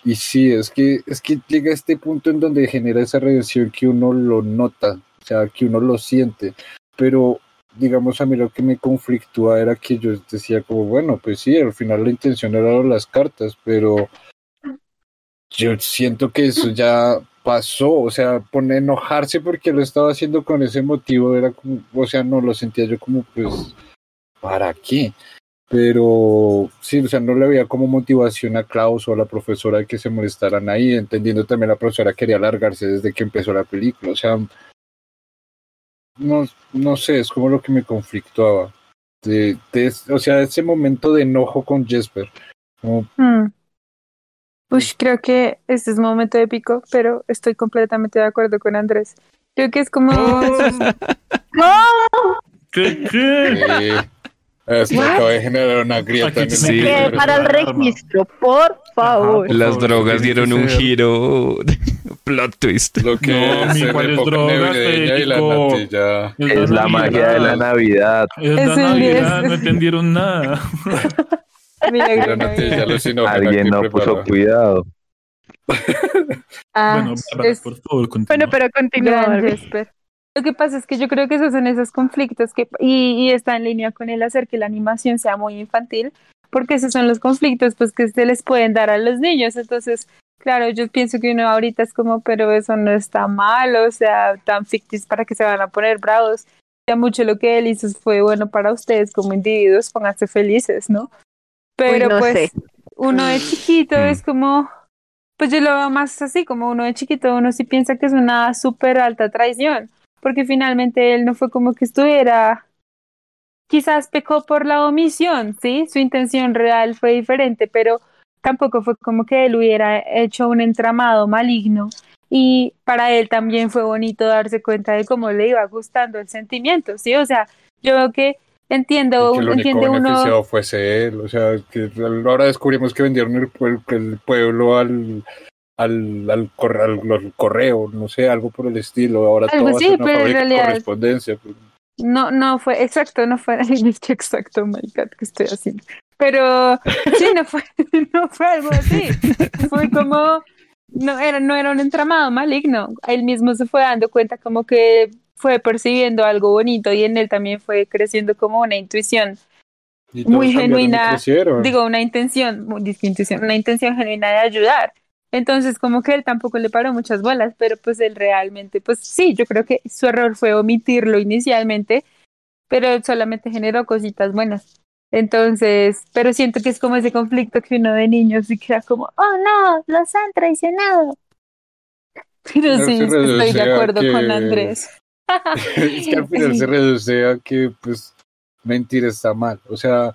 y, sí, es que, es que llega este punto en donde genera esa redención que uno lo nota, o sea, que uno lo siente, pero digamos a mí lo que me conflictúa era que yo decía como, bueno, pues sí, al final la intención era las cartas, pero yo siento que eso ya pasó, o sea, pone enojarse porque lo estaba haciendo con ese motivo, era como, o sea, no lo sentía yo como pues ¿para qué? Pero sí, o sea, no le veía como motivación a Klaus o a la profesora que se molestaran ahí, entendiendo también la profesora quería alargarse desde que empezó la película, o sea, no, no sé, es como lo que me conflictuaba. De, o sea, ese momento de enojo con Jesper. Como... Hmm. creo que este es un momento épico, pero estoy completamente de acuerdo con Andrés. Creo que es como... *laughs* *laughs* ¿Qué? ¿Qué? Esto acaba de generar una grieta en el sí. Para el registro, por favor. Las drogas dieron un giro. *laughs* Plot twist. Lo que no, es, ¿cuáles drogas, y la natilla. Es, la magia de la Navidad. Es la Navidad, no entendieron nada. *laughs* la natilla Alguien no puso cuidado. Ah, bueno, por favor, continúa. Bueno, pero continúa. Lo que pasa es que yo creo que esos son esos conflictos que, y, está en línea con el hacer que la animación sea muy infantil, porque esos son los conflictos pues que se les pueden dar a los niños. Entonces, claro, yo pienso que uno ahorita es como, pero eso no está mal, o sea, tan ficticio para que se van a poner bravos. Ya mucho lo que él hizo fue bueno para ustedes como individuos, pónganse felices, ¿no? Pero pues uno de chiquito mm. es como, pues yo lo veo más así, como uno de chiquito, uno sí piensa que es una súper alta traición porque finalmente él no fue como que estuviera, quizás pecó por la omisión, ¿sí? Su intención real fue diferente, pero tampoco fue como que él hubiera hecho un entramado maligno. Y para él también fue bonito darse cuenta de cómo le iba gustando el sentimiento, ¿sí? O sea, yo creo que entiendo, que el entiende uno. fuese él, o sea, que ahora descubrimos que vendieron el pueblo al, al, al, correo, no sé, algo por el estilo. Ahora todo sí, una pero correspondencia. Pues. No, no fue exacto, no fue *laughs* exacto, my God, que estoy haciendo. Pero sí, no fue, *laughs* no fue algo así. Fue como, no era, no era un entramado maligno. Él mismo se fue dando cuenta como que fue percibiendo algo bonito y en él también fue creciendo como una intuición muy genuina, digo, una intención, una intención genuina de ayudar. Entonces, como que él tampoco le paró muchas bolas, pero pues él realmente, pues sí, yo creo que su error fue omitirlo inicialmente, pero solamente generó cositas buenas. Entonces, pero siento que es como ese conflicto que uno de niños se queda como, oh no, los han traicionado. Pero sí, estoy de acuerdo con Andrés. *laughs* es que al *laughs* final se reduce a que, pues, mentir está mal. O sea,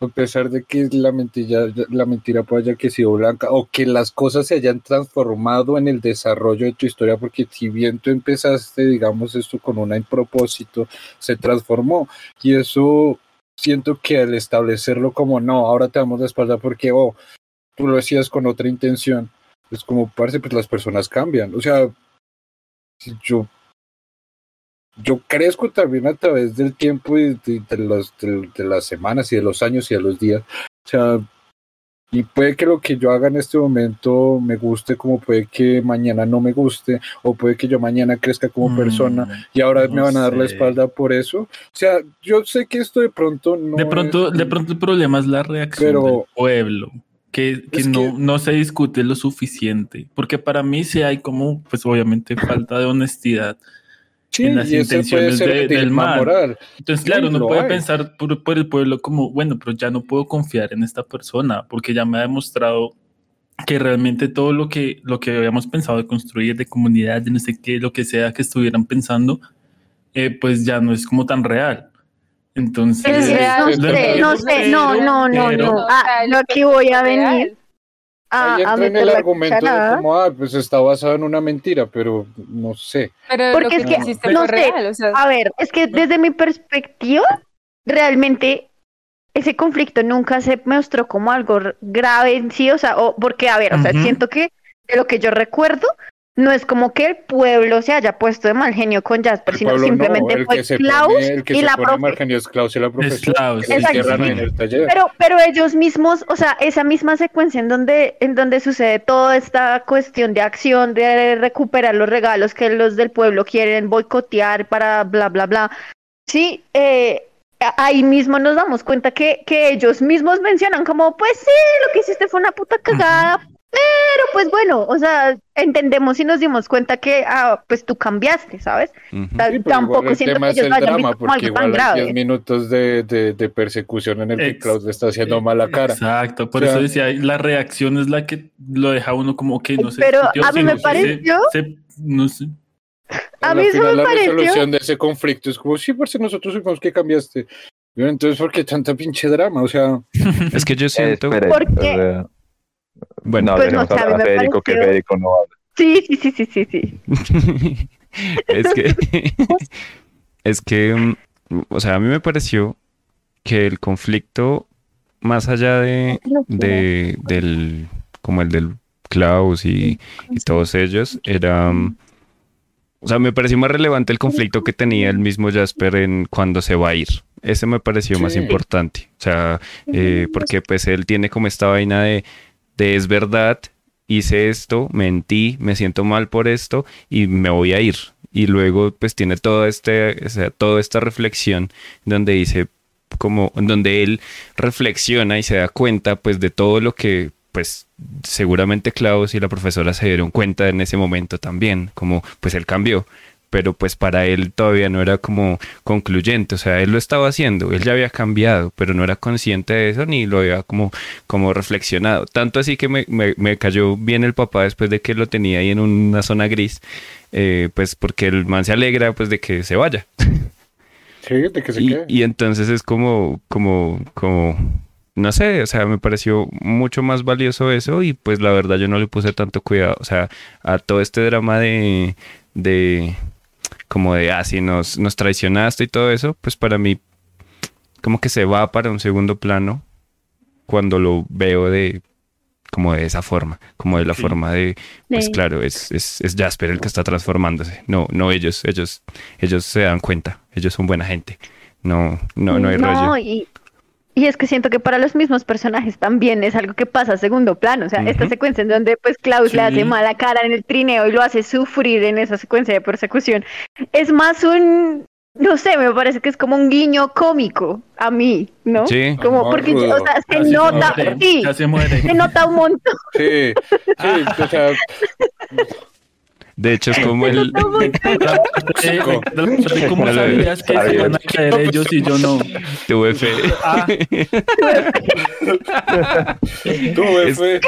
a pesar de que la mentira, la mentira haya que sido blanca o que las cosas se hayan transformado en el desarrollo de tu historia, porque si bien tú empezaste, digamos, esto con un propósito, se transformó. Y eso siento que al establecerlo como no, ahora te damos la espalda porque, oh, tú lo hacías con otra intención, es como, parece, pues las personas cambian, o sea, yo yo crezco también a través del tiempo y de, de, las semanas y de los años y de los días. O sea, y puede que lo que yo haga en este momento me guste, como puede que mañana no me guste, o puede que yo mañana crezca como mm, persona y ahora me van a dar la espalda por eso. O sea, yo sé que esto de pronto no. De pronto, de pronto el problema es la reacción del pueblo. Que, que no, no se discute lo suficiente, porque para mí sí hay como, pues obviamente falta de honestidad en las intenciones del mal. Entonces, claro, uno puede pensar por, por, el pueblo como, bueno, pero ya no puedo confiar en esta persona porque ya me ha demostrado que realmente todo lo que, lo que habíamos pensado de construir, de comunidad, de no sé qué, lo que sea que estuvieran pensando, eh, pues ya no es como tan real. Entonces, no sé, no sé, no, no, no, no. Lo que voy a venir Ahí entra en el argumento de como, ah, pues está basado en una mentira, pero no sé. Porque es que, no sé, a ver, es que desde mi perspectiva, realmente ese conflicto nunca se mostró como algo grave en sí, o sea, o porque, a ver, o sea, siento que de lo que yo recuerdo, no es como que el pueblo se haya puesto de mal genio con Jasper, sino simplemente fue Klaus y la Pero, pero ellos mismos, o sea, esa misma secuencia en donde, en donde sucede toda esta cuestión de acción, de recuperar los regalos que los del pueblo quieren boicotear para bla, bla, bla. Sí, eh, ahí mismo nos damos cuenta que, que ellos mismos mencionan como, pues sí, lo que hiciste fue una puta cagada, pero pues bueno, o sea, entendemos y nos dimos cuenta que, ah, pues tú cambiaste, ¿sabes? Tampoco siento que ellos vayan drama, porque igual hay 10 minutos de, de, persecución en el que Klaus le está haciendo mala cara. Exacto, por eso decía, la reacción es la que lo deja uno como que no sé. Pero a mí me pareció... no sé. A, mí eso me la pareció... resolución de ese conflicto es como, sí, porque nosotros supimos que cambiaste. Entonces, ¿por qué tanta pinche drama? O sea... *laughs* es que yo siento... Porque... Bueno, pues no, a, a Federico, que Federico no habla. Sí, sí, sí, sí, sí, sí. *laughs* es que, *laughs* es que, o sea, a mí me pareció que el conflicto, más allá de, de del, como el del Klaus y, y todos ellos, era, mm, o sea, me pareció más relevante el conflicto que tenía el mismo Jasper en cuando se va a ir. Ese me pareció más importante. O sea, eh, porque pues él tiene como esta vaina de de es verdad, hice esto, mentí, me siento mal por esto y me voy a ir. Y luego pues tiene toda, este, toda esta reflexión donde dice como donde él reflexiona y se da cuenta pues de todo lo que pues seguramente Klaus y la profesora se dieron cuenta en ese momento también, como pues él cambió pero pues para él todavía no era como concluyente, o sea, él lo estaba haciendo, él ya había cambiado, pero no era consciente de eso ni lo había como, como reflexionado. Tanto así que me, me, cayó bien el papá después de que lo tenía ahí en una zona gris, eh, pues porque el man se alegra pues de que se vaya. Sí, de que se y, y entonces es como, como, como, no sé, o sea, me pareció mucho más valioso eso y pues la verdad yo no le puse tanto cuidado, o sea, a todo este drama de, de, como de, ah, si nos, nos traicionaste y todo eso, pues para mí como que se va para un segundo plano cuando lo veo de como de esa forma, como de la forma de, pues claro, es, es, es, Jasper el que está transformándose, no, no ellos, ellos, ellos se dan cuenta, ellos son buena gente, no, no, no hay rollo. Y es que siento que para los mismos personajes también es algo que pasa a segundo plano. O sea, esta secuencia en donde pues Klaus le hace mala cara en el trineo y lo hace sufrir en esa secuencia de persecución, es más un no sé, me parece que es como un guiño cómico a mí, ¿no? Sí. Como porque, o sea, se nota, sí, se, nota un montón. Sí, sí, o sea, *laughs* de hecho, es como el. *laughs* ¿Cómo sabías que se iban a caer ellos y yo no? Tuve fe. Ah. *laughs* Tuve fe.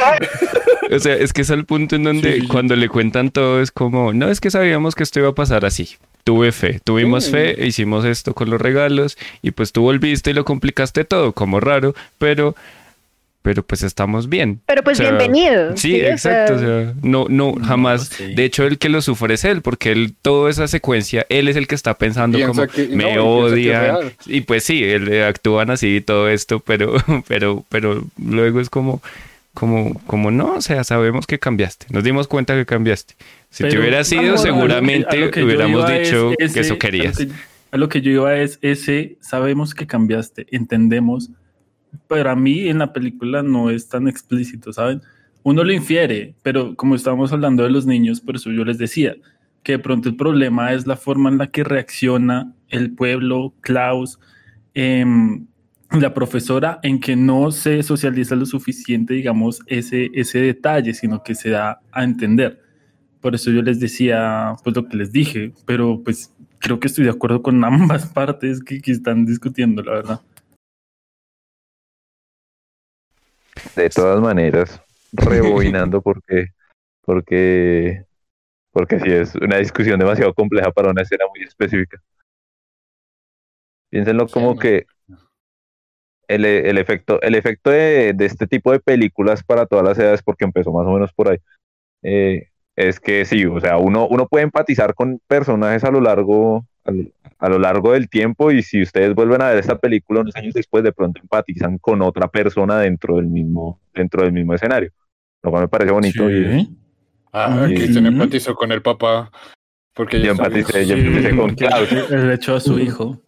O sea, es que es al punto en donde cuando le cuentan todo es como, no, es que sabíamos que esto iba a pasar así. Tuve fe, tuvimos fe, hicimos esto con los regalos y pues tú volviste y lo complicaste todo, como raro, pero pero pues estamos bien. Pero pues bienvenido. Sí, exacto. O sea, no, no, jamás. De hecho, el que lo sufre es él, porque él, toda esa secuencia, él es el que está pensando como me odian. Y pues sí, él, actúan así y todo esto, pero, *laughs* pero, pero luego es como, como, como no, o sea, sabemos que cambiaste. Nos dimos cuenta que cambiaste. Si te hubiera sido, seguramente hubiéramos dicho que eso querías. a lo que yo iba es ese, sabemos que cambiaste, entendemos para mí en la película no es tan explícito, ¿saben? Uno lo infiere, pero como estábamos hablando de los niños, por eso yo les decía que de pronto el problema es la forma en la que reacciona el pueblo, Klaus, em, la profesora, en que no se socializa lo suficiente, digamos, ese, ese detalle, sino que se da a entender. Por eso yo les decía, pues lo que les dije, pero pues creo que estoy de acuerdo con *laughs* ambas partes que, que están discutiendo, la verdad. De todas maneras, rebobinando *laughs* porque, porque, porque sí es una discusión demasiado compleja para una escena muy específica. Piénsenlo como que el, el, efecto, el efecto de, de, este tipo de películas para todas las edades, porque empezó más o menos por ahí, eh, es que sí, o sea, uno, uno puede empatizar con personajes a lo largo a lo largo del tiempo y si ustedes vuelven a ver esta película unos años después, de pronto empatizan con otra persona dentro del mismo, dentro del mismo escenario. Lo cual me parece bonito. Y, ah, Cristian empatizó con el papá. Porque yo empaticé, yo empaticé con Klaus. Él echó a su hijo.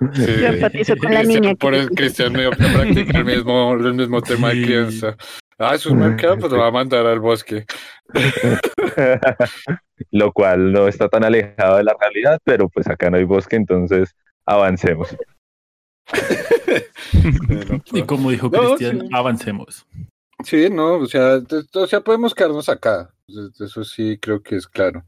Yo empatizo con la niña. Por el Cristian me practica el mismo, el mismo tema de crianza. Ah, es un mercado, pues lo va a mandar al bosque. *laughs* Lo cual no está tan alejado de la realidad, pero pues acá no hay bosque, entonces avancemos. *laughs* y como dijo *laughs* Cristian, avancemos. Sí, no, o sea, o sea, podemos quedarnos acá. Eso sí creo que es claro.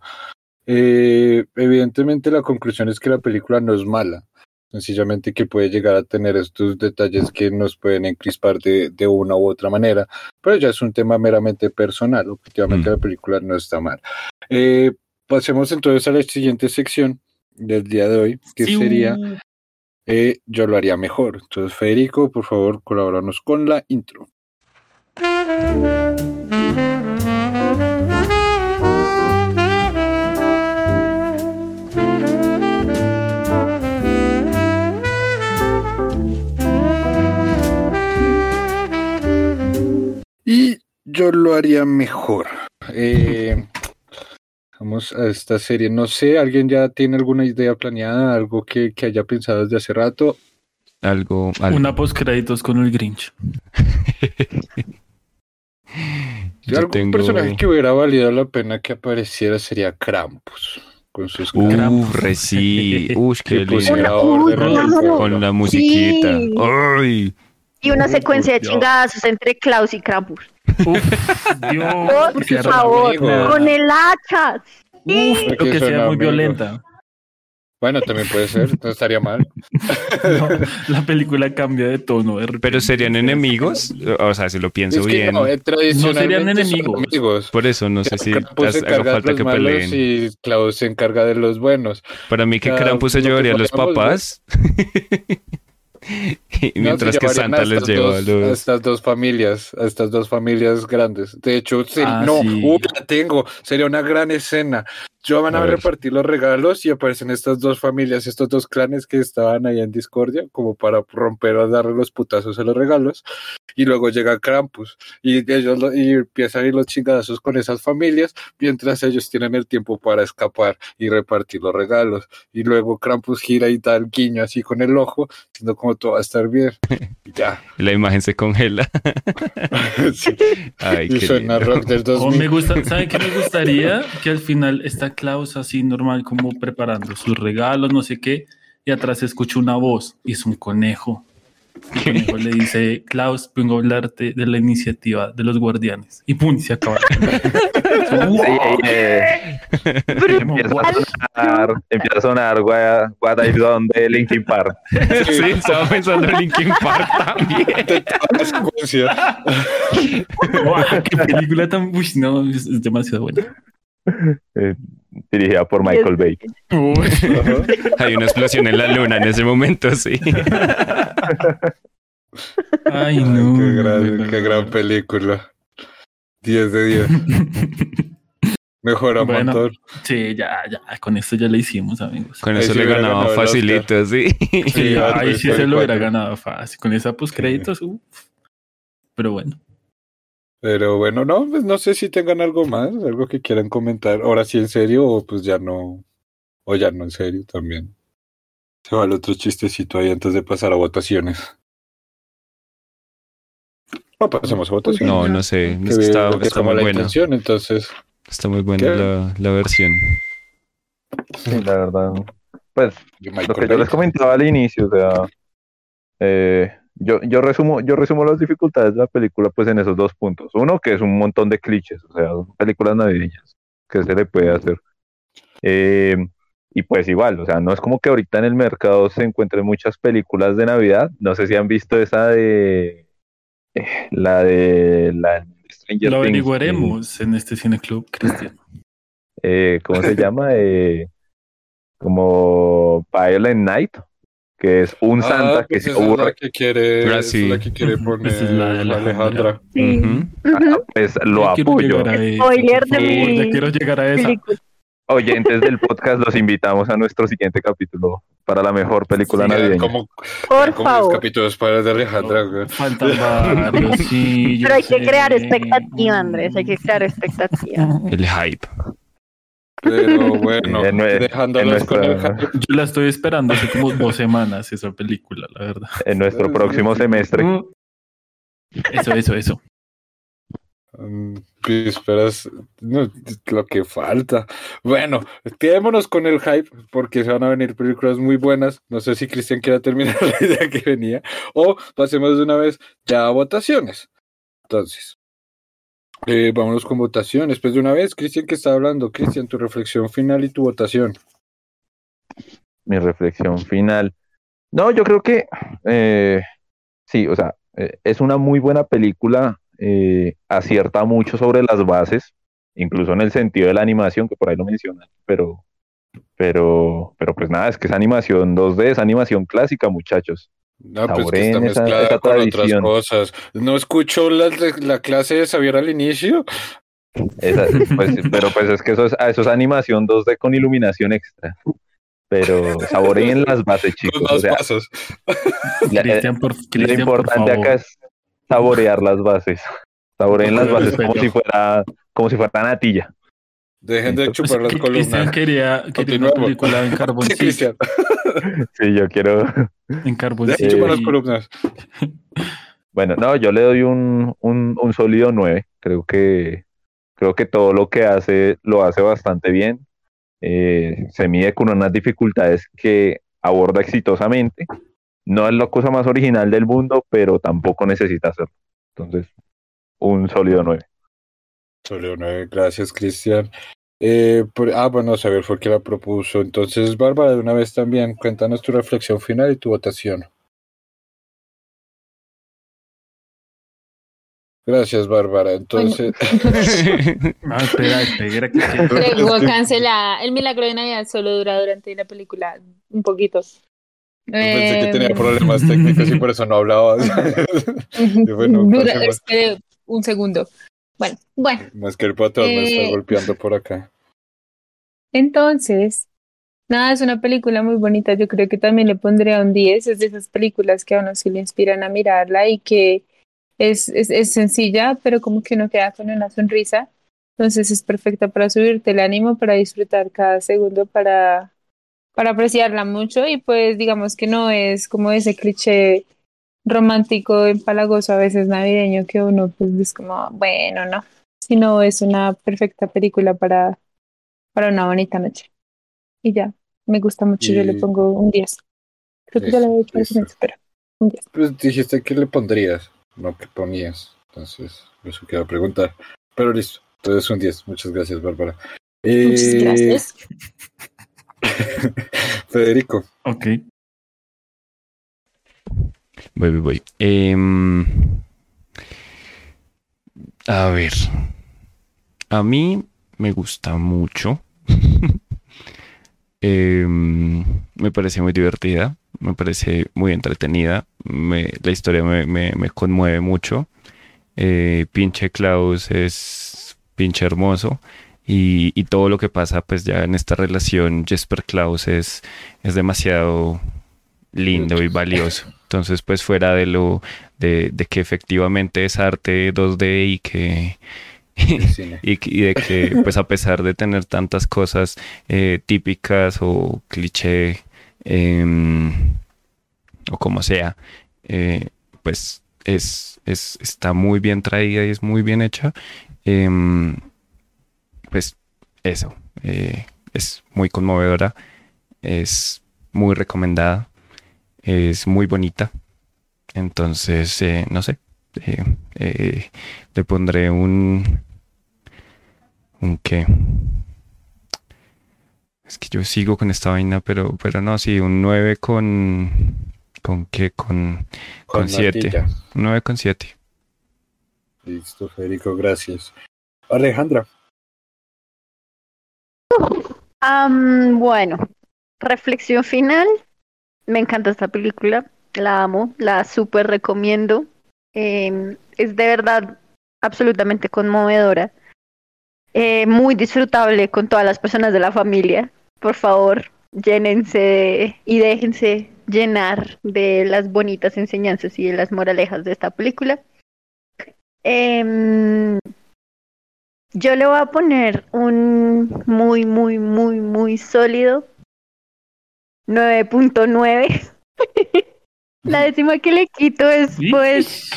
Eh, evidentemente la conclusión es que la película no es mala sencillamente que puede llegar a tener estos detalles que nos pueden encrispar de, de una u otra manera, pero ya es un tema meramente personal, objetivamente mm. la película no está mal. Eh, pasemos entonces a la siguiente sección del día de hoy, que sería eh, Yo lo haría mejor. Entonces, Federico, por favor, colaborarnos con la intro. Yo lo haría mejor. Eh, vamos a esta serie. No sé, ¿alguien ya tiene alguna idea planeada? ¿Algo que, haya pensado desde hace rato? Algo. Una post créditos con el Grinch. *laughs* algún personaje que hubiera valido la pena que apareciera sería Krampus. Con sus Uf, sí. Uy, qué *laughs* lindo. Con la musiquita. Ay. Y una secuencia de chingadas entre Klaus y Krampus. *laughs* Dios, por favor, con el hacha. Uf, creo que sea muy violenta. Bueno, también puede ser, *laughs* no estaría mal. la película cambia de tono. Pero serían enemigos, o sea, si lo pienso bien. No, no, serían enemigos. Por eso no sé si hace falta que peleen. Y Klaus se encarga de los buenos. Para mí que Krampus se llevaría a los papás. *laughs* mientras que Santa les lleva a, estas dos familias, a estas dos familias grandes. De hecho, ah, no, tengo, sería una gran escena. Yo van a, repartir los regalos y aparecen estas dos familias, estos dos clanes que estaban ahí en discordia, como para romper a darle los putazos a los regalos. Y luego llega Krampus y ellos y empiezan a ir los chingadazos con esas familias, mientras ellos tienen el tiempo para escapar y repartir los regalos. Y luego Krampus gira y da el guiño así con el ojo, diciendo como todo va a estar bien. *laughs* Y ya. la imagen se congela. *laughs* Ay, y suena rock del 2000. me gusta, ¿Saben qué me gustaría? Que al final Klaus así normal como preparando sus regalos, no sé qué, y atrás escucho una voz y es un conejo. El conejo le dice, Klaus, vengo a hablarte de la iniciativa de los guardianes. Y pum, se acaba. *laughs* empieza a sonar, What, I Done de Linkin Park. Sí, estaba pensando en Linkin Park también. *laughs* *laughs* qué película tan... Uy, no, es, demasiado buena. *laughs* Eh, dirigida por Michael Bay. *laughs* Hay una explosión en la luna en ese momento, sí. *laughs* Ay, no. Qué gran, qué gran película. 10 de 10. Mejor a bueno, Sí, ya, ya, con esto ya le hicimos, amigos. Con eso le ganaba facilito, sí. Sí, ahí sí se lo hubiera ganado fácil. Con esa pues créditos, Pero bueno. Pero bueno, no, pues no sé si tengan algo más, algo que quieran comentar. Ahora sí en serio, o pues ya no, o ya no en serio también. Se va el otro chistecito ahí antes de pasar a votaciones. No pasemos a votaciones. No, no sé. está, está muy buena. Entonces. Está muy buena la, la, versión. Sí, la verdad. Pues lo que yo les comentaba al inicio, o sea, eh, yo, yo resumo, yo resumo las dificultades de la película pues en esos dos puntos. Uno, que es un montón de clichés, o sea, películas navideñas, que se le puede hacer. Eh, y pues igual, o sea, no es como que ahorita en el mercado se encuentren muchas películas de Navidad. No sé si han visto esa de eh, la de la Stranger Lo averiguaremos en este cine club, Cristian. *laughs* Eh, ¿Cómo se llama? Como Violent Night, que es un ah, Santa que pues se es la que quiere, ah, es la que quiere poner la Alejandra. Sí. Ah, pues lo apoyo. Spoiler de mi... quiero llegar a esa oyentes del podcast, los invitamos a nuestro siguiente capítulo para la mejor película navideña. Como, Por como favor. los capítulos para de Alejandra. Faltan *laughs* varios, sí. Pero hay que crear expectativa, Andrés, hay que crear expectativa. El hype. Pero *laughs* bueno, dejándolos con el hype. Yo la estoy esperando hace como dos semanas esa película, la verdad. En nuestro próximo semestre. Eso, eso, eso. Mm, esperas lo que falta. Bueno, quedémonos con el hype porque se van a venir películas muy buenas. No sé si Cristian quiera terminar *laughs* la idea que venía o pasemos de una vez ya a votaciones. Entonces, eh, vámonos con votaciones. Después de una vez, Cristian, que está hablando? Cristian, tu reflexión final y tu votación. Mi reflexión final. No, yo creo que eh, sí, o sea, eh, es una muy buena película eh, acierta mucho sobre las bases, incluso en el sentido de la animación, que por ahí lo mencionan, pero, pero, pero pues nada, es que es animación 2D, es animación clásica, muchachos. No, pues que está mezclada con otras cosas. ¿No escuchó la, la clase de Xavier al inicio? *laughs* pues, pero pues es que eso es, eso es animación 2D con iluminación extra. Pero saboreen las bases, chicos. O sea, *laughs* lo importante acá es saborear las bases. Saboreen las bases como si fuera, como si fuera natilla. Dejen de chupar las columnas. Cristian quería, quería una película en *laughs* carboncillo. Sí, yo quiero. *laughs* En carboncillo. Las columnas. *laughs* Bueno, no, yo le doy un, un, un sólido 9. Creo que, creo que todo lo que hace lo hace bastante bien. Eh, se mide con unas dificultades que aborda exitosamente no es la cosa más original del mundo, pero tampoco necesita hacerlo. Entonces, un sólido 9. Sólido 9, gracias, Cristian. Eh, ah, bueno, saber por qué la propuso. Entonces, Bárbara, de una vez también, cuéntanos tu reflexión final y tu votación. Gracias, Bárbara. Entonces. no, *laughs* *laughs* espera, espera. Que... cancela. El milagro de Navidad solo dura durante la película un poquito. Pensé que tenía em. problemas técnicos y por eso no hablaba. *laughs* bueno, un segundo. Bueno, bueno. Más que el patrón me está golpeando por acá. Entonces, nada, es una película muy bonita. Yo creo que también le pondría un 10. Es de esas películas que a uno sí le inspiran a mirarla y que es, es, es sencilla, pero como que uno queda con una sonrisa. Entonces es perfecta para subirte el ánimo, para disfrutar cada segundo, para para apreciarla mucho y pues digamos que no es como ese cliché romántico, empalagoso, a veces navideño, que uno pues es como, bueno, no, sino es una perfecta película para, para una bonita noche. Y ya, me gusta mucho, yo le pongo un 10. Creo que ya le he hecho eso, pero Pues dijiste que le pondrías, no que ponías. Entonces, eso quiero preguntar. Pero listo, entonces un 10. Muchas gracias, Bárbara. Muchas eh, gracias. *laughs* Federico. Ok. Voy, voy, voy. Em, a ver. A mí me gusta mucho. *laughs* Em, me parece muy divertida. Me parece muy entretenida. la historia me, conmueve mucho. Eh, pinche Klaus es pinche hermoso. Y, todo lo que pasa pues ya en esta relación Jesper Klaus es, es demasiado lindo y valioso. *laughs* Entonces pues fuera de lo de, que efectivamente es arte 2D y que *laughs* y, de que pues a pesar de tener tantas cosas eh, típicas o cliché em, o como sea eh, pues es, es, está muy bien traída y es muy bien hecha em, pues eso, eh, es muy conmovedora, es muy recomendada, es muy bonita. Entonces, eh, no sé, eh, le pondré un... ¿Un qué? Es que yo sigo con esta vaina, pero, pero no, sí, un 9 con... ¿Con qué? Con, con 7. 9 con 7. Listo, Federico, gracias. Alejandra bueno, reflexión final. Me encanta esta película, la amo, la súper recomiendo. Em, es de verdad absolutamente conmovedora, eh, muy disfrutable con todas las personas de la familia. Por favor, llénense y déjense llenar de las bonitas enseñanzas y de las moralejas de esta película. Eh, yo le voy a poner un muy, muy, muy, muy sólido 9.9. La décima que le quito es pues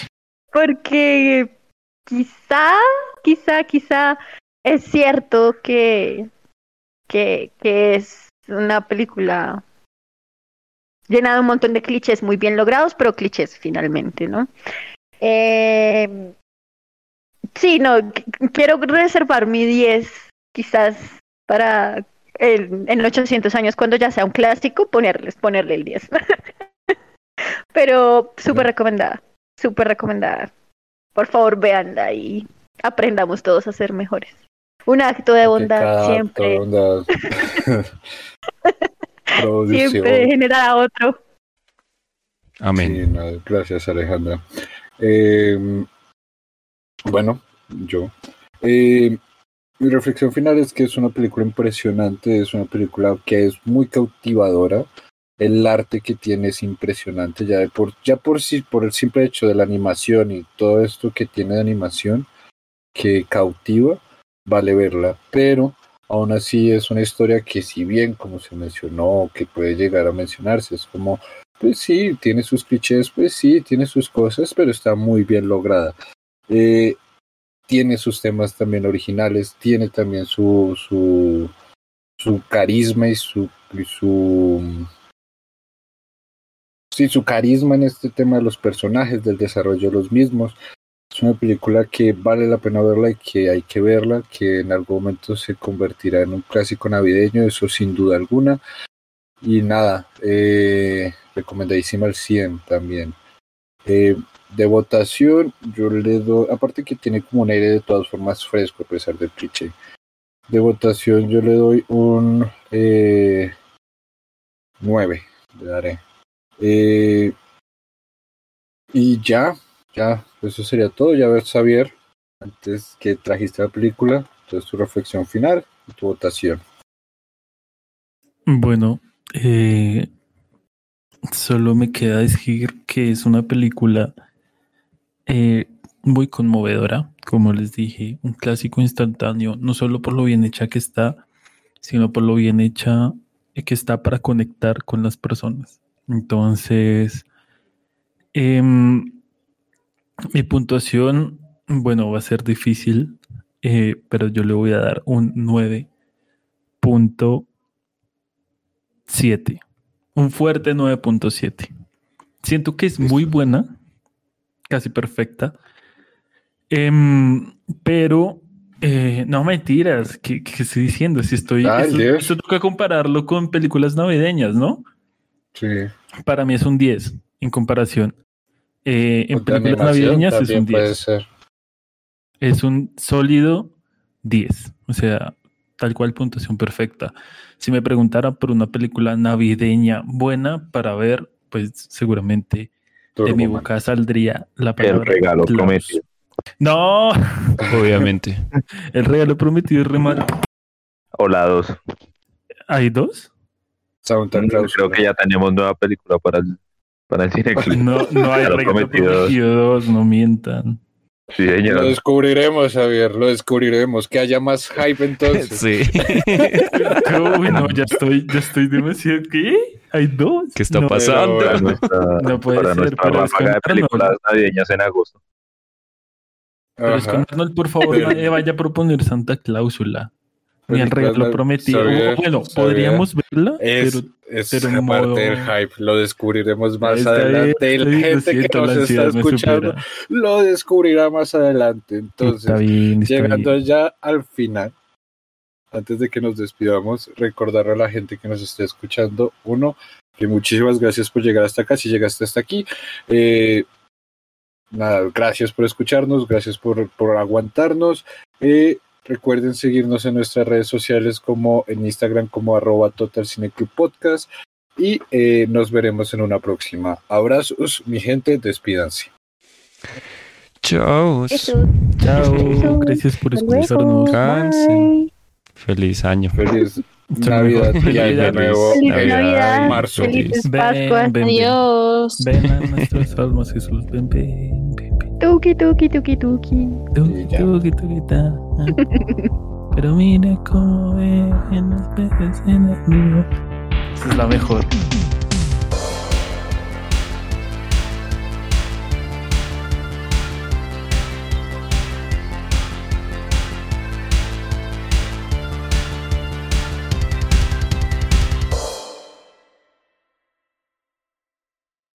porque quizá, quizá, quizá es cierto que, que, que es una película llena de un montón de clichés muy bien logrados, pero clichés finalmente, ¿no? Eh, Sí, no, quiero reservar mi 10 quizás para el, en 800 años, cuando ya sea un clásico, ponerles, ponerle el 10. *laughs* Pero súper recomendada, súper recomendada. Por favor, véanla y aprendamos todos a ser mejores. Un acto de bondad siempre. *laughs* *laughs* siempre genera a otro. Amén. gracias, Alejandra. Eh, bueno, yo. Eh, mi reflexión final es que es una película impresionante, es una película que es muy cautivadora. El arte que tiene es impresionante, ya, por, ya por por el simple hecho de la animación y todo esto que tiene de animación que cautiva, vale verla. Pero aún así es una historia que si bien, como se mencionó, que puede llegar a mencionarse, es como, pues sí, tiene sus clichés, pues sí, tiene sus cosas, pero está muy bien lograda. Eh, tiene sus temas también originales, tiene también su, su, carisma y su, su sí, su carisma en este tema de los personajes, del desarrollo de los mismos. Es una película que vale la pena verla y que hay que verla, que en algún momento se convertirá en un clásico navideño, eso sin duda alguna. Y nada, eh, recomendadísima al 100 también. Eh, de votación, yo le doy, aparte que tiene como un aire de todas formas fresco a pesar del cliché. De votación yo le doy un eh, 9, le daré. Eh, y ya, ya, eso sería todo. Ya ver, Xavier, antes que trajiste la película, entonces tu reflexión final y tu votación. Bueno, eh, solo me queda decir que es una película eh, muy conmovedora, como les dije, un clásico instantáneo, no solo por lo bien hecha que está, sino por lo bien hecha que está para conectar con las personas. Entonces, em, mi puntuación, bueno, va a ser difícil, eh, pero yo le voy a dar un 9.7. un fuerte 9.7. Siento que es muy buena, casi perfecta. Em, pero eh, no mentiras, ¿qué, estoy diciendo? Si estoy. eso, toca compararlo con películas navideñas, ¿no? Sí. Para mí es un 10 en comparación. Eh, en películas navideñas es un 10. Es un sólido 10. O sea, tal cual puntuación perfecta. Si me preguntara por una película navideña buena para ver, pues seguramente de mi boca saldría la palabra. El regalo prometido. No, obviamente. *laughs* El regalo prometido es remar. O la dos. ¿Hay dos? Creo que ya tenemos nueva película para el, para el cine. No, no hay regalo prometido dos, no mientan. Sí, señor. Lo descubriremos, Javier, lo descubriremos. Que haya más hype entonces. Sí. *laughs* Uy, no, ya estoy, ya estoy demasiado. ¿Qué? ¿Hay dos? ¿Qué está pasando? *laughs* no puede para ser. Para de películas navideñas en agosto. Pero es que Arnold, por favor, nadie vaya a proponer Santa Cláusula. Ni el regalo prometido. bueno, podríamos verla, es, pero, es parte del hype. Lo descubriremos más adelante. La gente que nos está escuchando lo descubrirá más adelante. Entonces, llegando ya al final, antes de que nos despidamos, recordar a la gente que nos está escuchando, uno, que muchísimas gracias por llegar hasta acá, si llegaste hasta aquí. Eh, nada, gracias por escucharnos, gracias por, por aguantarnos. Eh, recuerden seguirnos en nuestras redes sociales como en Instagram como arroba Total Podcast y eh, nos veremos en una próxima. Abrazos, mi gente, despídanse. Chao. Chao. Gracias por escucharnos. *laughs* Feliz año. Feliz Navidad y año nuevo. Feliz Navidad. Marzo. Felices Pascuas. Adiós. Ven a nuestros almas, Jesús. Ven, ven, ven. Tuki, tuki, tuki, tuki. Tuki, tuki, tuki, ta. Pero mira cómo ven los peces en el río. Es la mejor.